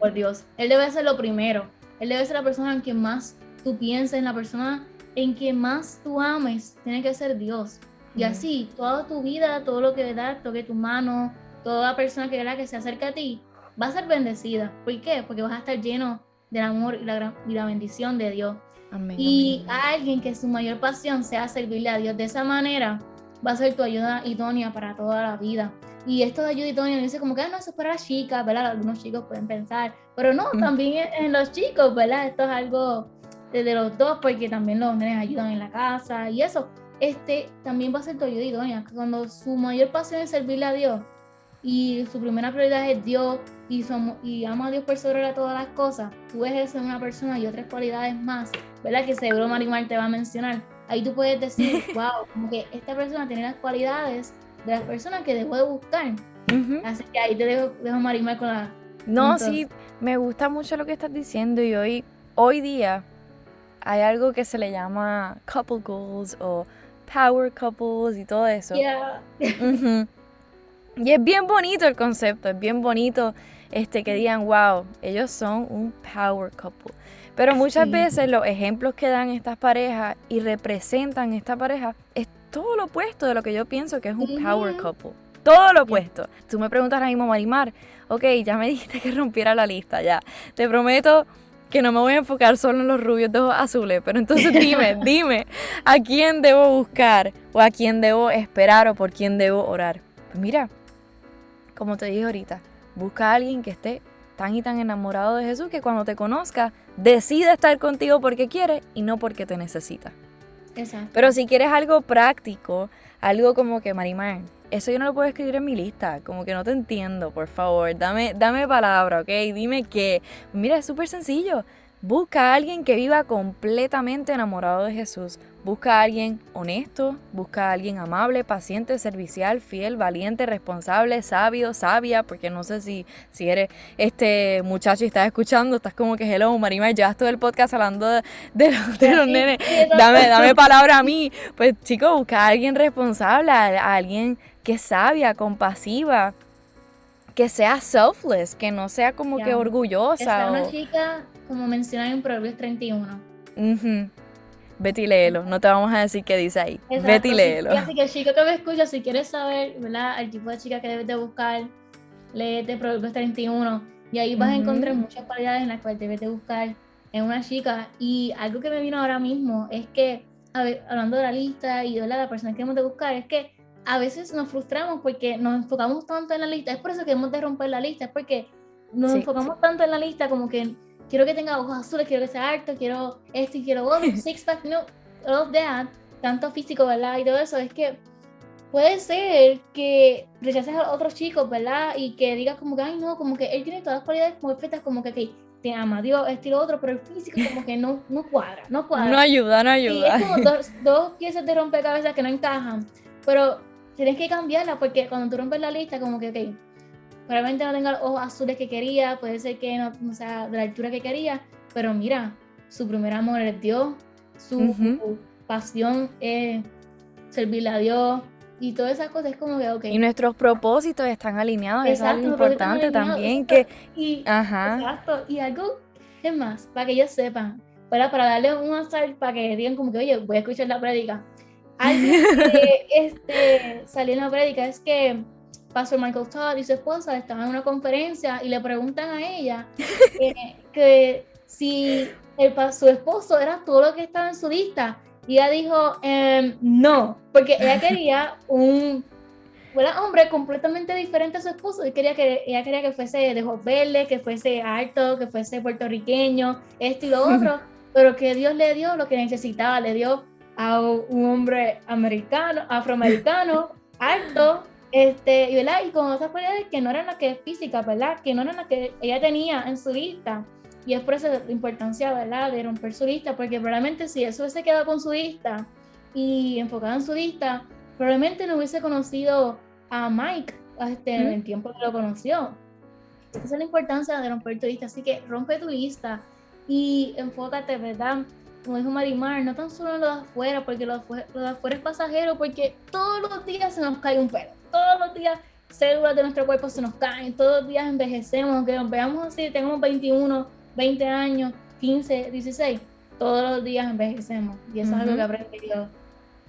por Dios. Él debe ser lo primero. Él debe ser la persona en quien más tú pienses en la persona en que más tú ames, tiene que ser Dios. Y así, toda tu vida, todo lo que da, toque tu mano, toda persona que, que se acerca a ti, va a ser bendecida. ¿Por qué? Porque vas a estar lleno del amor y la, y la bendición de Dios. y a alguien que su mayor pasión sea servirle a Dios de esa manera, va a ser tu ayuda idónea para toda la vida. Y esto de ayuda idónea dice como que ah, no, eso es para las chicas, ¿verdad? Algunos chicos pueden pensar, pero no, también en los chicos, ¿verdad? Esto es algo de los dos, porque también los nenes ayudan en la casa y eso. Este también va a ser tu ayuda idónea. Cuando su mayor pasión es servirle a Dios y su primera prioridad es Dios y, somos, y ama a Dios por sobre todas las cosas, tú ves eso en una persona y otras cualidades más, ¿verdad? Que seguro Marimar te va a mencionar. Ahí tú puedes decir, wow, como que esta persona tiene las cualidades de las personas que debo de buscar. Así que ahí te dejo, dejo Marimar con la... No, sí, me gusta mucho lo que estás diciendo y hoy, hoy día hay algo que se le llama couple goals o power couples y todo eso. Y es bien bonito el concepto, es bien bonito este, que digan, wow, ellos son un power couple. Pero muchas veces los ejemplos que dan estas parejas y representan esta pareja es todo lo opuesto de lo que yo pienso que es un power couple. Todo lo opuesto. Tú me preguntas ahora mismo, Marimar, ok, ya me dijiste que rompiera la lista, ya. Te prometo que no me voy a enfocar solo en los rubios de ojos azules, pero entonces dime, dime, ¿a quién debo buscar o a quién debo esperar o por quién debo orar? Pues mira, como te dije ahorita, busca a alguien que esté tan y tan enamorado de Jesús que cuando te conozca decida estar contigo porque quiere y no porque te necesita. Exacto. Pero si quieres algo práctico, algo como que Marimar, eso yo no lo puedo escribir en mi lista, como que no te entiendo, por favor, dame, dame palabra, ¿ok? Dime que, mira, es súper sencillo. Busca a alguien que viva completamente enamorado de Jesús. Busca a alguien honesto, busca a alguien amable, paciente, servicial, fiel, valiente, responsable, sabio, sabia, porque no sé si, si eres este muchacho y estás escuchando, estás como que hello, Marima, llevas todo el podcast hablando de, los, nenes. Dame, dame palabra a mí. Pues chicos, busca a alguien responsable, a alguien que sabia, compasiva, que sea selfless, que no sea como que orgullosa. Que sea una chica, como mencionan en Proverbios 31. Vete y léelo. No te vamos a decir qué dice ahí. Exacto, Vete y sí. léelo. Así que chico que me escucha, si quieres saber, ¿verdad? El tipo de chica que debes de buscar, léete Proverbios 31 y ahí vas a Ujú. encontrar muchas cualidades en las cuales debes de buscar en una chica. Y algo que me vino ahora mismo es que, a ver, hablando de la lista y de ¿verdad? la persona que hemos de buscar, es que a veces nos frustramos porque nos enfocamos tanto en la lista. Es por eso que hemos de romper la lista, es porque nos Sí, enfocamos tanto en la lista como que quiero que tenga ojos azules, quiero que sea alto, quiero esto y quiero otro, six pack, no, all of that, tanto físico, ¿verdad? Y todo eso, es que puede ser que rechaces a otros chicos, ¿verdad? Y que digas como que, ay, no, como que él tiene todas las cualidades como perfectas, como que, ok, te ama, Dios, esto y lo otro, pero el físico como que no, no cuadra, no cuadra. No ayuda, no Y ayuda. es como dos, dos piezas de rompecabezas que no encajan, pero tienes que cambiarla porque cuando tú rompes la lista, como que, ok, probablemente no tenga los ojos azules que quería, puede ser que no, no sea de la altura que quería, pero mira, su primer amor es Dios, su Ujú. pasión es servirle a Dios y todas esas cosas es como que, ok. Y nuestros propósitos están alineados. Eso es algo Exacto, importante también. exacto. Que, y, ajá. Exacto, y algo es más, para que ellos sepan, para, para darle un azar, para que digan como que, oye, voy a escuchar la prédica. Algo que este, salió en la prédica es que Pastor Michael Todd y su esposa estaban en una conferencia y le preguntan a ella eh, que si el, su esposo era todo lo que estaba en su lista. Y ella dijo, em, no, porque ella quería un ¿verdad? hombre completamente diferente a su esposo. Y quería que, ella quería que fuese de ojos verdes, que fuese alto, que fuese puertorriqueño, esto y lo otro. pero que Dios le dio lo que necesitaba. Le dio a un hombre americano, afroamericano, alto, este, y, ¿verdad? y con otras cualidades que no eran las que físicas, ¿verdad? Que no eran las que ella tenía en su lista. Y es por eso la importancia, ¿verdad? De romper su lista, porque probablemente si eso hubiese quedado con su lista y enfocado en su lista, probablemente no hubiese conocido a Mike este, en el tiempo que lo conoció. Esa es la importancia de romper tu lista. Así que rompe tu lista y enfócate, ¿verdad? Como dijo Marimar, no tan solo lo de afuera, porque lo de afuera, lo de afuera es pasajero, porque todos los días se nos cae un pelo. Todos los días células de nuestro cuerpo se nos caen, todos los días envejecemos, aunque nos veamos así, tengamos 21, 20 años, 15, 16, todos los días envejecemos. Y eso es algo que aprendí yo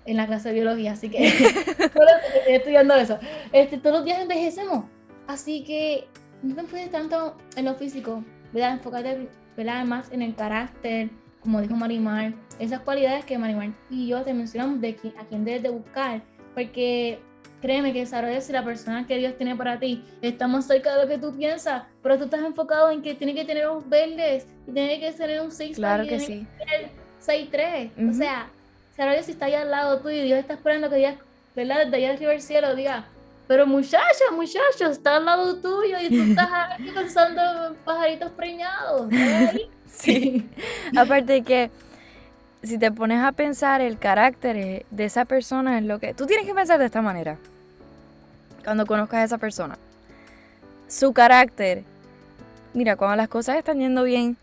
en la clase de biología, así que estoy estudiando eso. Este, todos los días envejecemos, así que no te enfoques tanto en lo físico, ¿verdad? Enfócate ¿verdad? más en el carácter, como dijo Marimar, esas cualidades que Marimar y yo te mencionamos de qui- a quién debes de buscar, porque créeme que si la persona que Dios tiene para ti está más cerca de lo que tú piensas, pero tú estás enfocado en que tiene que tener ojos verdes y tiene que tener un six Claro pack y que sí. tener 6'3". O sea, saber si está ahí al lado tuyo y Dios está esperando que digas, ¿verdad? Desde allá arriba del cielo diga, pero muchacha, muchacho, está al lado tuyo y tú estás aquí pensando en pajaritos preñados. ¿estás ahí? Sí. Aparte de que si te pones a pensar el carácter eh, de esa persona es lo que tú tienes que pensar de esta manera. Cuando conozcas a esa persona. Su carácter. Mira, cuando las cosas están yendo bien,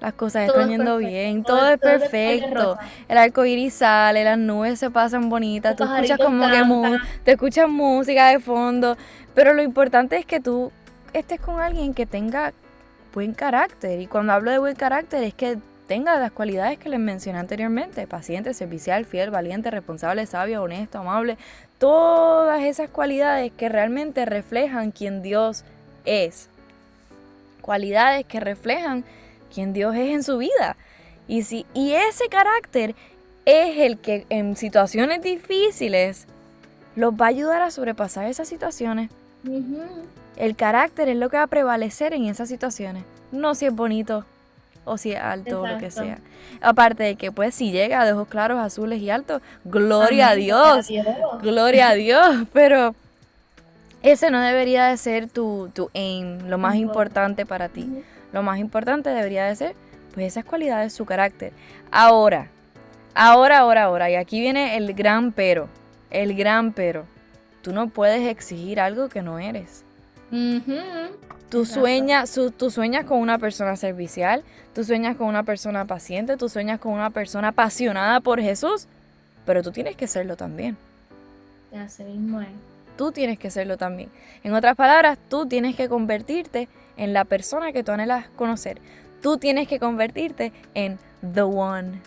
las cosas Todo están es yendo perfecto, bien, todo todo, es- todo perfecto. El arco iris sale, las nubes se pasan bonitas, tú escuchas como que mu- cantan. te escuchas música de fondo, pero lo importante es que tú estés con alguien que tenga buen carácter. Y cuando hablo de buen carácter es que tenga las cualidades que les mencioné anteriormente, paciente, servicial, fiel, valiente, responsable, sabio, honesto, amable, todas esas cualidades que realmente reflejan quién Dios es. Cualidades que reflejan quién Dios es en su vida. Y, si, y ese carácter es el que en situaciones difíciles los va a ayudar a sobrepasar esas situaciones. Ujú. El carácter es lo que va a prevalecer en esas situaciones. No si es bonito o si es alto o lo que sea. Aparte de que pues si llega de ojos claros, azules y altos, gloria a Amén, Dios. gloria a Dios. Gloria a Dios. Pero ese no debería de ser tu, tu aim, lo más importante para ti. Lo más importante debería de ser pues esas cualidades, su carácter. Ahora, ahora, ahora, ahora. Y aquí viene el gran pero. El gran pero. Tú no puedes exigir algo que no eres. Ujú. Tú Exacto. sueñas, su- tú sueñas con una persona servicial, tú sueñas con una persona paciente, tú sueñas con una persona apasionada por Jesús, pero tú tienes que serlo también. Así mismo es. Tú tienes que serlo también. En otras palabras, tú tienes que convertirte en la persona que tú anhelas conocer. Tú tienes que convertirte en the one.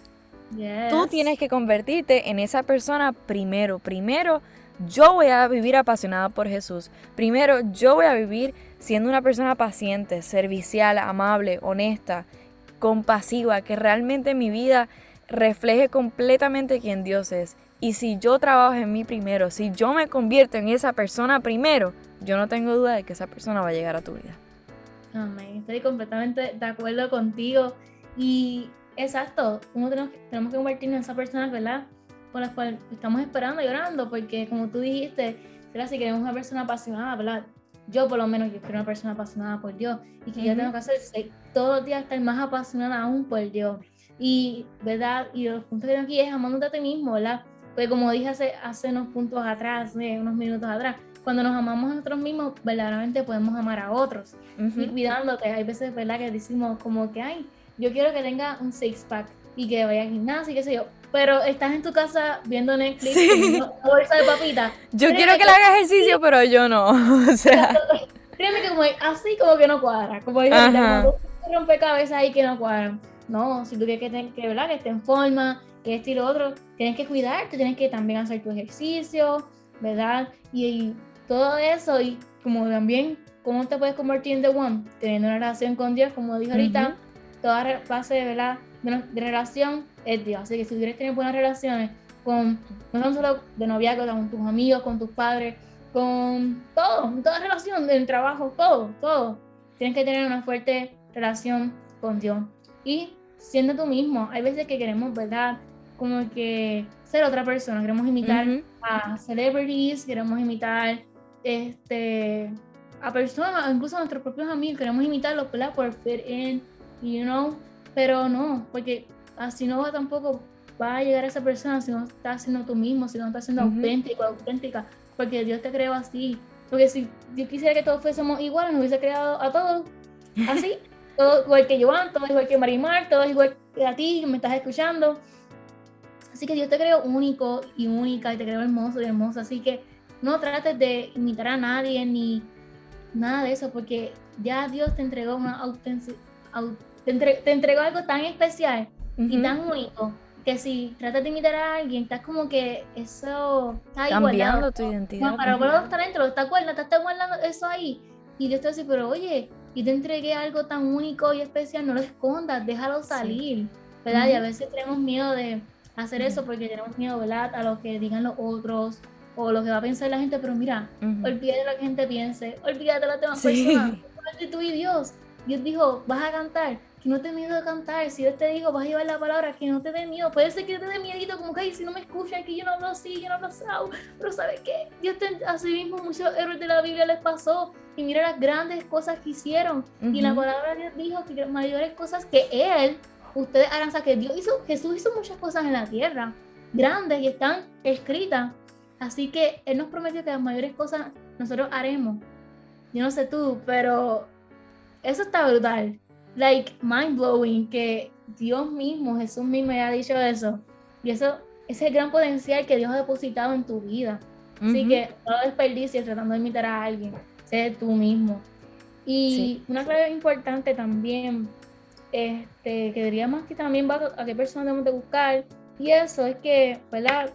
Tú tienes que convertirte en esa persona primero. Primero, yo voy a vivir apasionada por Jesús. Primero, yo voy a vivir siendo una persona paciente, servicial, amable, honesta, compasiva, que realmente mi vida refleje completamente quién Dios es. Y si yo trabajo en mí primero, si yo me convierto en esa persona primero, yo no tengo duda de que esa persona va a llegar a tu vida. Amén. Estoy completamente de acuerdo contigo. Y exacto, uno tenemos, tenemos que convertirnos en esa persona, ¿verdad? Por las cuales estamos esperando y orando, porque como tú dijiste, si queremos una persona apasionada, ¿verdad? Yo por lo menos, yo quiero una persona apasionada por Dios y que yo tengo que hacer todos los días estar más apasionada aún por Dios. Y, ¿verdad? Y los puntos que tengo aquí es amándote a ti mismo, ¿verdad? Porque como dije hace, hace unos puntos atrás, unos minutos atrás, cuando nos amamos a nosotros mismos, verdaderamente podemos amar a otros. Y cuidándote, hay veces, ¿verdad? Que decimos como que, ay, yo quiero que tenga un six pack y que vaya al gimnasio y qué sé yo. Pero estás en tu casa viendo Netflix, sí. una bolsa de papitas. Yo quiero que, que le haga ejercicio, pero yo no. o sea. Créeme que como así como que no cuadra. Como digo, rompecabezas ahí que no cuadran. No, si tú quieres que, que, ¿verdad? que esté en forma, que este y lo otro, tienes que cuidarte, tienes que también hacer tu ejercicio, ¿verdad? Y, todo eso, y como también, ¿cómo te puedes convertir en The One? Teniendo una relación con Dios, como dije ahorita, toda base ¿verdad? De, de, relación es Dios. Así que si quieres tener buenas relaciones con, no solo de noviazgo, con tus amigos, con tus padres, con todo, toda relación, del trabajo, todo, todo. Tienes que tener una fuerte relación con Dios. Y siendo tú mismo, hay veces que queremos, ¿verdad? Como que ser otra persona, queremos imitar a celebrities, queremos imitar este, a personas, incluso a nuestros propios amigos, queremos imitarlos, ¿verdad? Por fit in, you know, pero no, porque así no va tampoco, va a llegar a esa persona si no estás siendo tú mismo, si no estás siendo auténtico, auténtica, porque Dios te creó así. Porque si Dios quisiera que todos fuésemos iguales, nos hubiese creado a todos así, todo igual que Joan, todo igual que Marimar, todo igual que a ti que me estás escuchando. Así que Dios te creó único y única y te creó hermoso y hermosa. Así que no trates de imitar a nadie ni nada de eso, porque ya Dios te entregó una auténtica te, entregó algo tan especial y tan único que si tratas de imitar a alguien, estás como que eso está Cambiando tu identidad. No, para volver a dentro, está guardando, está guardando eso ahí. Y Dios te dice, pero oye, y te entregué algo tan único y especial, no lo escondas, déjalo salir, ¿verdad? Y a veces tenemos miedo de hacer eso porque tenemos miedo, ¿verdad? A lo que digan los otros o lo que va a pensar la gente, pero mira, olvídate de lo que la gente piense, olvídate de las demás sí. personas, tú y Dios. Dios dijo, vas a cantar, que no te miedo de cantar. Si Dios te dijo, vas a llevar la palabra, que no te dé miedo. Puede ser que te dé miedito, como que, ay, si no me escuchan, que yo no hablo así, yo no hablo así. Pero ¿sabes qué? Dios te, así mismo muchos héroes de la Biblia les pasó. Y mira las grandes cosas que hicieron. Y la palabra de Dios dijo que mayores cosas que Él, ustedes harán. O sea, que Dios hizo, Jesús hizo muchas cosas en la tierra, grandes y están escritas. Así que Él nos prometió que las mayores cosas nosotros haremos. Yo no sé tú, pero eso está brutal like mind blowing que Dios mismo, Jesús mismo haya dicho eso. Y eso, ese es el gran potencial que Dios ha depositado en tu vida. Así que no desperdicies tratando de imitar a alguien, sé tú mismo. Y una clave importante también, este, que diríamos que también va a qué persona debemos de buscar, y eso es que, ¿verdad?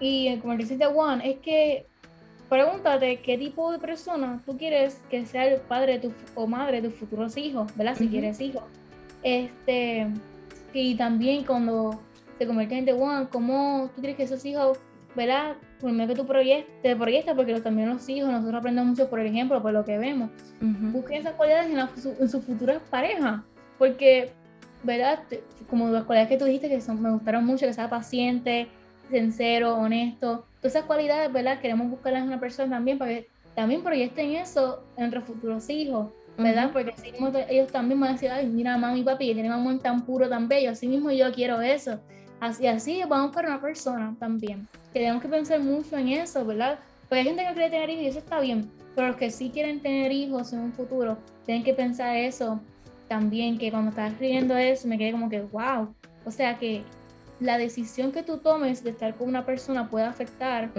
Y como dice Juan, es que pregúntate qué tipo de persona tú quieres que sea el padre de tu, o madre de tus futuros hijos, ¿verdad? Si quieres hijos. Este, y también cuando te conviertes en The One, ¿cómo tú quieres que esos hijos, ¿verdad? Por medio que tú te proyectas, porque también los hijos, nosotros aprendemos mucho por el ejemplo, por lo que vemos. Busquen esas cualidades en, en sus futuras parejas, porque, ¿verdad? Como las cualidades que tú dijiste que son, me gustaron mucho, que sea paciente, sincero, honesto, esas cualidades, ¿verdad? Queremos buscarlas en una persona también para que también proyecten eso en nuestros futuros hijos, ¿verdad? Porque así mismo ellos también van a decir, ay, mira, mami y papi, que tienen un amor tan puro, tan bello, así mismo yo quiero eso. Así, así vamos para una persona también. Tenemos que pensar mucho en eso, ¿verdad? Porque hay gente que quiere tener hijos y eso está bien, pero los que sí quieren tener hijos en un futuro, tienen que pensar eso también, que cuando estás escribiendo eso, me quedé como que, wow. O sea que la decisión que tú tomes de estar con una persona puede afectar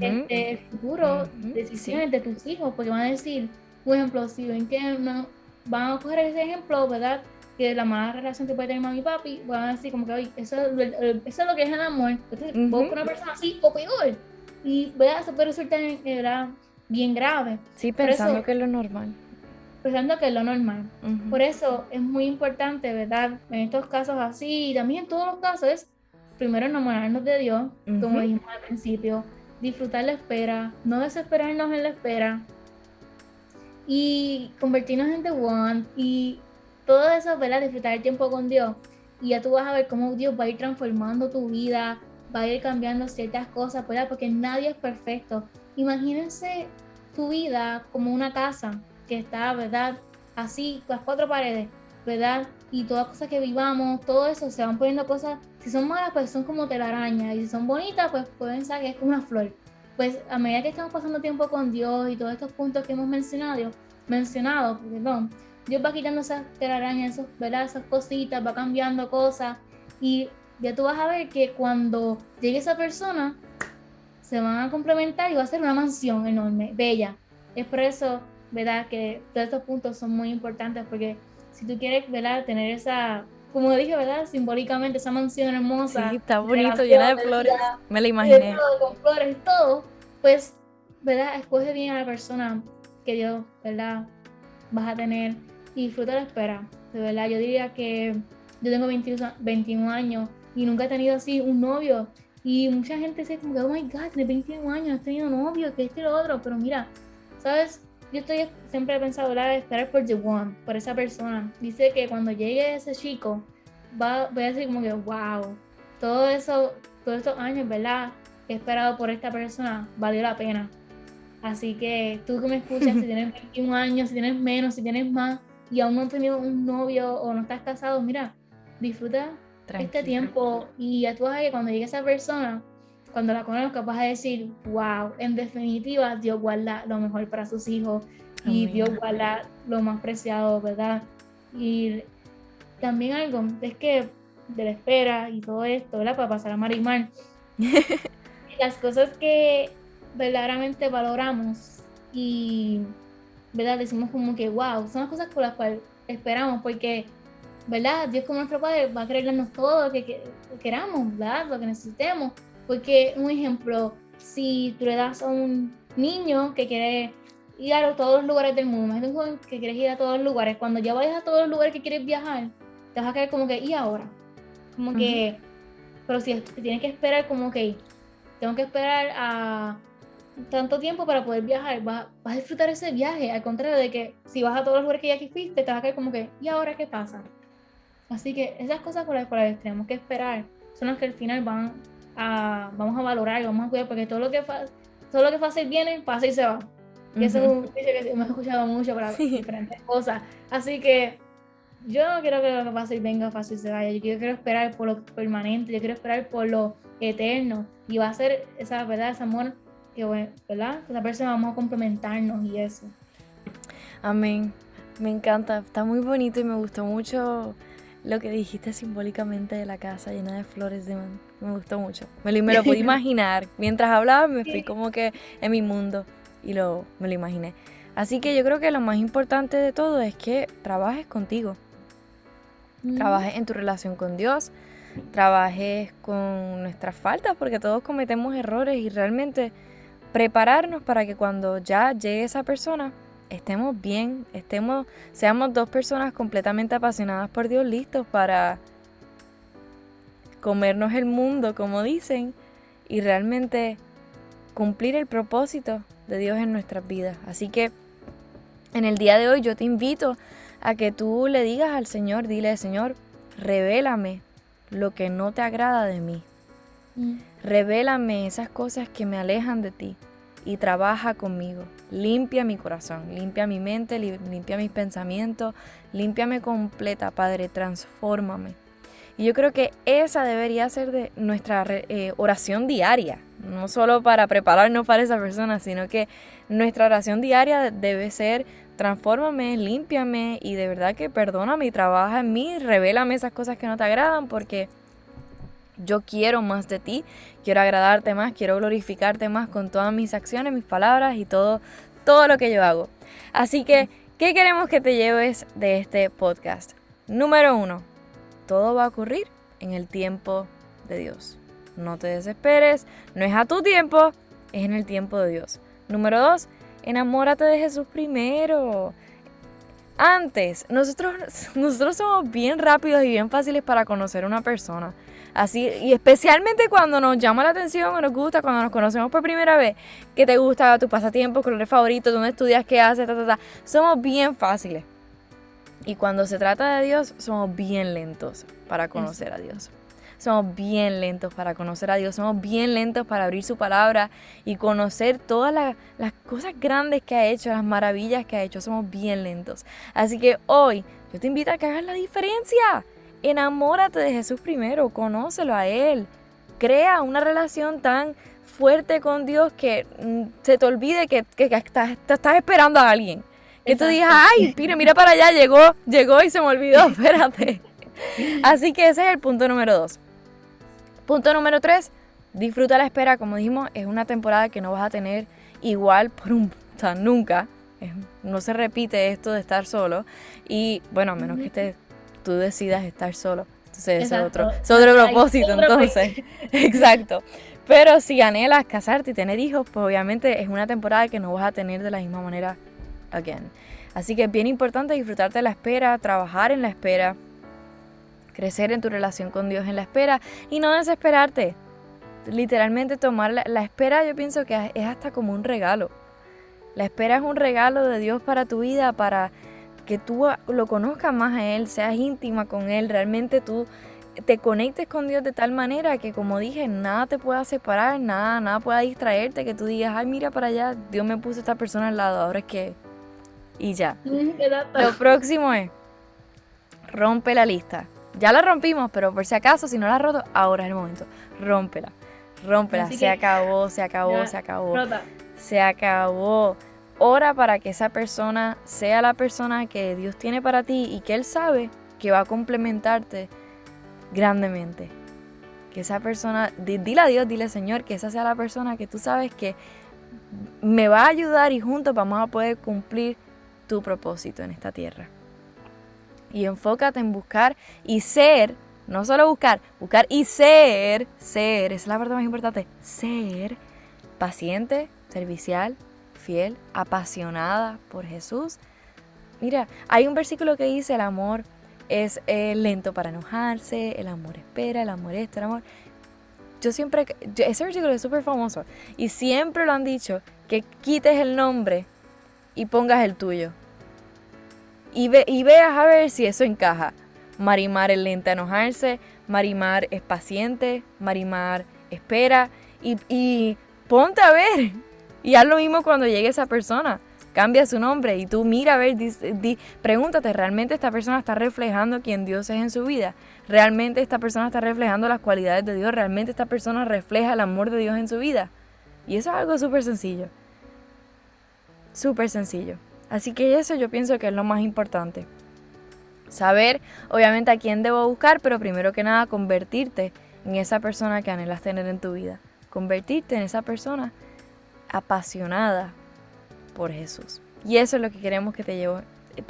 este, el futuro, decisiones de tus hijos, porque van a decir, por ejemplo, si ven que no, van a coger ese ejemplo, ¿verdad? que la mala relación que puede tener mami y papi, van a decir como que, oye, eso, eso es lo que es el amor. Entonces, vos con una persona así o peor. Y ¿verdad? eso puede resultar ¿verdad? bien grave. Sí, pensando que es lo normal. Pensando que es lo normal. Por eso es muy importante, ¿verdad? En estos casos así, y también en todos los casos, es primero enamorarnos de Dios, como dijimos al principio, disfrutar la espera, no desesperarnos en la espera y convertirnos en The One y todo eso, ¿verdad? Disfrutar el tiempo con Dios. Y ya tú vas a ver cómo Dios va a ir transformando tu vida, va a ir cambiando ciertas cosas, ¿verdad? Porque nadie es perfecto. Imagínense tu vida como una casa que está, ¿verdad? Así, las cuatro paredes, ¿verdad? Y todas las cosas que vivamos, todo eso, se van poniendo cosas, si son malas, pues son como telaraña, y si son bonitas, pues pueden pensar que es como una flor. Pues a medida que estamos pasando tiempo con Dios y todos estos puntos que hemos mencionado, mencionado, perdón, Dios va quitando esas telarañas, esos, esas cositas, va cambiando cosas y ya tú vas a ver que cuando llegue esa persona se van a complementar y va a ser una mansión enorme, bella. Es por eso, ¿verdad? Que todos estos puntos son muy importantes porque si tú quieres, ¿verdad? Tener esa, como dije, ¿verdad? Simbólicamente esa mansión hermosa. Sí, está bonito, llena de flores. Me la imaginé. con flores y todo, pues, ¿verdad? Escoge bien a la persona que Dios, ¿verdad? Vas a tener y disfruta la espera. De verdad, yo diría que yo tengo 21, años y nunca he tenido así un novio. Y mucha gente dice como que, oh my God, tienes 21 años, has tenido novio, que este y lo otro. Pero mira, ¿sabes? Yo estoy siempre he pensado, la esperar por the one, por esa persona. Dice que cuando llegue ese chico, va, voy a decir como que, wow, todo eso, todos estos años, ¿verdad? He esperado por esta persona, valió la pena. Así que tú que me escuchas, si tienes 21 años, si tienes menos, si tienes más, y aún no has tenido un novio o no estás casado, mira, disfruta este tiempo y tú vas a que cuando llegue esa persona, cuando la conozcas, vas a decir, wow, en definitiva, Dios guarda lo mejor para sus hijos y Dios guarda lo más preciado, ¿verdad? Y también algo, es que de la espera y todo esto, ¿verdad? Para pasar a Marimar, las cosas que verdaderamente valoramos y ¿verdad? Decimos como que, wow, son las cosas por las cuales esperamos, porque, ¿verdad? Dios como nuestro Padre va a querer darnos todo lo que, queramos, ¿verdad? Lo que necesitemos. Porque, un ejemplo, si tú le das a un niño que quiere ir a todos los lugares del mundo, imagínate que quieres ir a todos los lugares, cuando ya vayas a todos los lugares que quieres viajar, te vas a quedar como que, ¿y ahora? Como que, pero si tienes que esperar como que, tengo que esperar a tanto tiempo para poder viajar, vas, a disfrutar ese viaje, al contrario de que si vas a todos los lugares que ya aquí fuiste, te vas a quedar como que, ¿y ahora qué pasa? Así que esas cosas por las cuales tenemos que esperar son las que al final van a, vamos a valorar y vamos a cuidar, porque todo lo que, todo lo que fácil viene, pasa y se va. Y eso es un dicho que hemos escuchado mucho para diferentes cosas. Así que yo no quiero que lo que y venga fácil se vaya. Yo quiero, esperar por lo permanente, yo quiero esperar por lo eterno. Y va a ser esa verdad, ese amor que bueno, ¿verdad? Que la persona vamos a complementarnos y eso. Amén. Me encanta, está muy bonito y me gustó mucho lo que dijiste simbólicamente de la casa llena de flores de me gustó mucho. Me lo, me lo pude imaginar. Mientras hablaba me fui como que en mi mundo y lo, me lo imaginé. Así que yo creo que lo más importante de todo es que trabajes contigo. Mm. Trabajes en tu relación con Dios. Trabajes con nuestras faltas porque todos cometemos errores y realmente prepararnos para que cuando ya llegue esa persona estemos bien, estemos, seamos dos personas completamente apasionadas por Dios, listos para comernos el mundo, como dicen, y realmente cumplir el propósito de Dios en nuestras vidas. Así que en el día de hoy yo te invito a que tú le digas al Señor, dile, Señor, revélame lo que no te agrada de mí. Mm. Revélame esas cosas que me alejan de ti y trabaja conmigo. Limpia mi corazón, limpia mi mente, limpia mis pensamientos, límpiame completa, Padre, transfórmame. Y yo creo que esa debería ser nuestra eh, oración diaria, no solo para prepararnos para esa persona, sino que nuestra oración diaria debe ser transfórmame, límpiame y de verdad que perdóname y trabaja en mí, revélame esas cosas que no te agradan porque yo quiero más de ti, quiero agradarte más, quiero glorificarte más con todas mis acciones, mis palabras y todo, todo lo que yo hago. Así que, ¿qué queremos que te lleves de este podcast? Número uno, todo va a ocurrir en el tiempo de Dios. No te desesperes, no es a tu tiempo, es en el tiempo de Dios. Número dos, enamórate de Jesús primero. Antes, nosotros, nosotros somos bien rápidos y bien fáciles para conocer a una persona. Así, y especialmente cuando nos llama la atención o nos gusta, cuando nos conocemos por primera vez, que te gusta tu pasatiempo, colores favoritos, dónde estudias, qué haces, ta, ta, ta. Somos bien fáciles. Y cuando se trata de Dios, somos bien lentos para conocer a Dios. Somos bien lentos para conocer a Dios, somos bien lentos para abrir su palabra y conocer todas las cosas grandes que ha hecho, las maravillas que ha hecho. Somos bien lentos. Así que hoy yo te invito a que hagas la diferencia. Enamórate de Jesús primero, conócelo a Él. Crea una relación tan fuerte con Dios que mm, se te olvide que, estás, estás esperando a alguien. Que tú digas, ay, mira, mira para allá, llegó, llegó y se me olvidó, espérate. Así que ese es el punto número dos. Punto número tres, disfruta la espera. Como dijimos, es una temporada que no vas a tener igual por un, o sea, nunca. no se repite esto de estar solo. Y bueno, a menos que te, tú decidas estar solo. Entonces, es otro, es otro propósito, entonces. Exacto. Pero si anhelas casarte y tener hijos, pues obviamente es una temporada que no vas a tener de la misma manera again. Así que es bien importante disfrutarte de la espera, trabajar en la espera, crecer en tu relación con Dios en la espera y no desesperarte. Literalmente tomar la, espera yo pienso que es hasta como un regalo. La espera es un regalo de Dios para tu vida, para que tú lo conozcas más a Él, seas íntima con Él, realmente tú te conectes con Dios de tal manera que como dije, nada te pueda separar, nada, nada pueda distraerte, que tú digas, ay, mira para allá, Dios me puso a esta persona al lado, ahora es que... Y ya. Lo próximo es, rompe la lista. Ya la rompimos, pero por si acaso, si no la has roto, ahora es el momento. Rómpela. Rómpela. se acabó, se acabó, se acabó. Se acabó. Ora para que esa persona sea la persona que Dios tiene para ti y que Él sabe que va a complementarte grandemente. Que esa persona, dile a Dios, dile Señor, que esa sea la persona que tú sabes que me va a ayudar y juntos vamos a poder cumplir tu propósito en esta tierra y enfócate en buscar y ser, no solo buscar, buscar y ser, ser, es la parte más importante, ser paciente, servicial, fiel, apasionada por Jesús. Mira, hay un versículo que dice el amor es eh, lento para enojarse, el amor espera, el amor esto, el amor... Yo siempre, ese versículo es súper famoso y siempre lo han dicho, que quites el nombre y pongas el tuyo y, ve, y veas a ver si eso encaja. Marimar es lenta a enojarse, Marimar es paciente, Marimar espera y, ponte a ver. Y haz lo mismo cuando llegue esa persona. Cambia su nombre y tú mira a ver, di, pregúntate, ¿realmente esta persona está reflejando quién Dios es en su vida? ¿Realmente esta persona está reflejando las cualidades de Dios? ¿Realmente esta persona refleja el amor de Dios en su vida? Y eso es algo súper sencillo. Súper sencillo. Así que eso yo pienso que es lo más importante. Saber, obviamente, a quién debo buscar, pero primero que nada, convertirte en esa persona que anhelas tener en tu vida. Convertirte en esa persona apasionada por Jesús. Y eso es lo que queremos que te,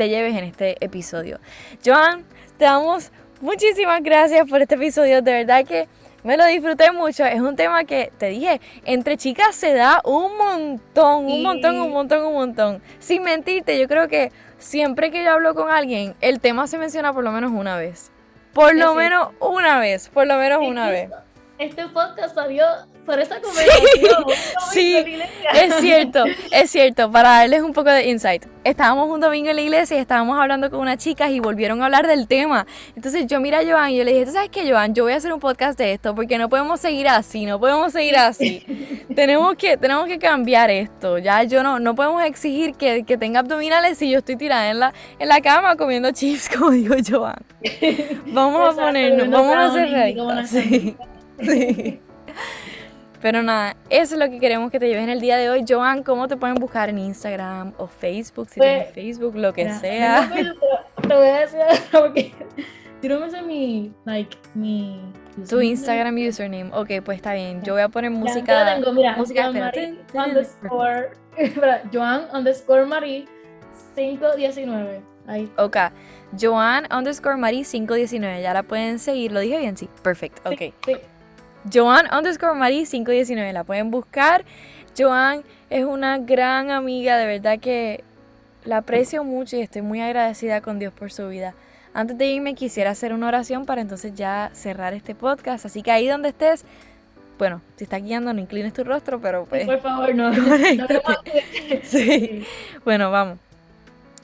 lleves en este episodio. Joan, te damos muchísimas gracias por este episodio. De verdad que me lo disfruté mucho. Es un tema que te dije, entre chicas se da un montón, un montón, un montón, un montón. Sin mentirte, yo creo que siempre que yo hablo con alguien, el tema se menciona por lo menos una vez. Por lo menos una vez, por lo menos una vez. Este podcast salió por esa conversación. Sí, es cierto, es cierto. Para darles un poco de insight. Estábamos un domingo en la iglesia y estábamos hablando con unas chicas y volvieron a hablar del tema. Entonces yo mira a Joan y yo le dije, ¿tú sabes qué, Joan? Yo voy a hacer un podcast de esto porque no podemos seguir así, no podemos seguir así. tenemos, que, tenemos que cambiar esto. Ya yo no, no podemos exigir que, que tenga abdominales si yo estoy tirada en la, en la cama comiendo chips, como digo Joan. Vamos a ponernos, vamos a hacer reír. Sí. sí. Pero nada, eso es lo que queremos que te lleves en el día de hoy. Joan, ¿cómo te pueden buscar en Instagram o Facebook? Si tienes pues, Facebook, lo que sea. te voy a decir porque yo no me sé mi, like, mi... Tu Instagram username. Ok, pues está bien. Yo voy a poner música. Ya tengo, mira. Música, Joan underscore Marie 519. Ahí. Ok. Joan underscore Mari 519. Ya la pueden seguir. ¿Lo dije bien? Sí. Perfecto. Ok. Sí. Joan underscore Mari 519. La pueden buscar. Joan es una gran amiga. De verdad que la aprecio mucho y estoy muy agradecida con Dios por su vida. Antes de irme quisiera hacer una oración para entonces ya cerrar este podcast. Así que ahí donde estés, bueno, si estás guiando no inclines tu rostro, pero pues... Por favor, no. No Sí. Bueno, vamos.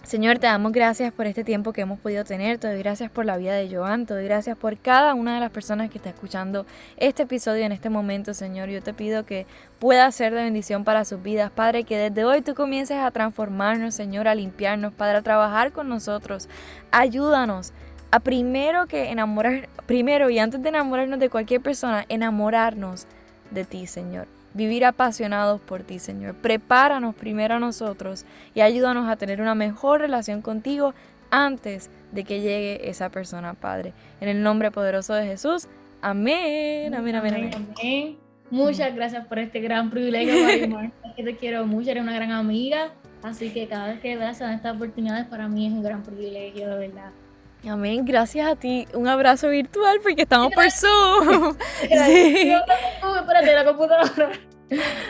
Señor, te damos gracias por este tiempo que hemos podido tener. Te doy gracias por la vida de Joan. Te doy gracias por cada una de las personas que está escuchando este episodio en este momento, Señor. Yo te pido que pueda ser de bendición para sus vidas. Padre, que desde hoy tú comiences a transformarnos, Señor, a limpiarnos, Padre, a trabajar con nosotros. Ayúdanos a primero que enamorar, primero y antes de enamorarnos de cualquier persona, enamorarnos de ti, Señor vivir apasionados por ti, Señor. Prepáranos primero a nosotros y ayúdanos a tener una mejor relación contigo antes de que llegue esa persona, Padre. En el nombre poderoso de Jesús. Amén. Amén, amén, amén. amén. Muchas gracias por este gran privilegio, Marimar. Que te quiero mucho, eres una gran amiga. Así que cada vez que veas estas oportunidades, para mí es un gran privilegio, de verdad. Amén, gracias a ti. Un abrazo virtual porque estamos por Zoom. Sí. Espérate, la computadora.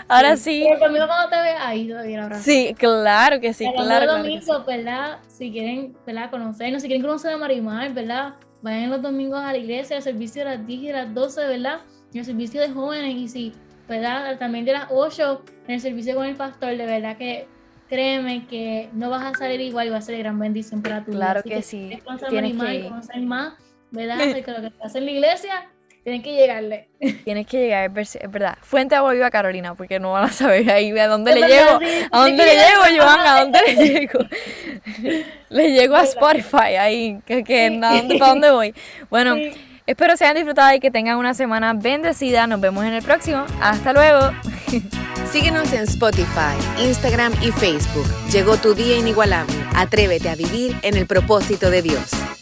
Ahora sí. Pero conmigo cuando te veas ahí todavía el abrazo. Sí, claro que sí, claro. sí. domingos, ¿verdad? Si quieren, ¿verdad? Conocernos, si quieren conocer a Marimar, ¿verdad? Vayan los domingos a la iglesia, al servicio de las 10 y las 12, ¿verdad? Y el servicio de jóvenes, y si, ¿verdad? También de las 8 en el servicio con el pastor, de verdad que créeme que no vas a salir igual y va a ser gran bendición para tu vida. Claro que sí, si a tienes que y conocer más, ¿verdad? De lo que hace en la iglesia, tienen que llegarle. Tienes que llegar, es ver- es verdad. Fuente agua viva Carolina, porque no van a saber ahí a dónde le llego. ¿A dónde le llego, Joan? ¿A dónde le llego? Le llego a. Spotify, ahí, que, que, Sí. ¿a dónde, ¿para dónde voy? Bueno, Sí. Espero se hayan disfrutado y que tengan una semana bendecida. Nos vemos en el próximo. Hasta luego. Síguenos en Spotify, Instagram y Facebook. Llegó tu día inigualable. Atrévete a vivir en el propósito de Dios.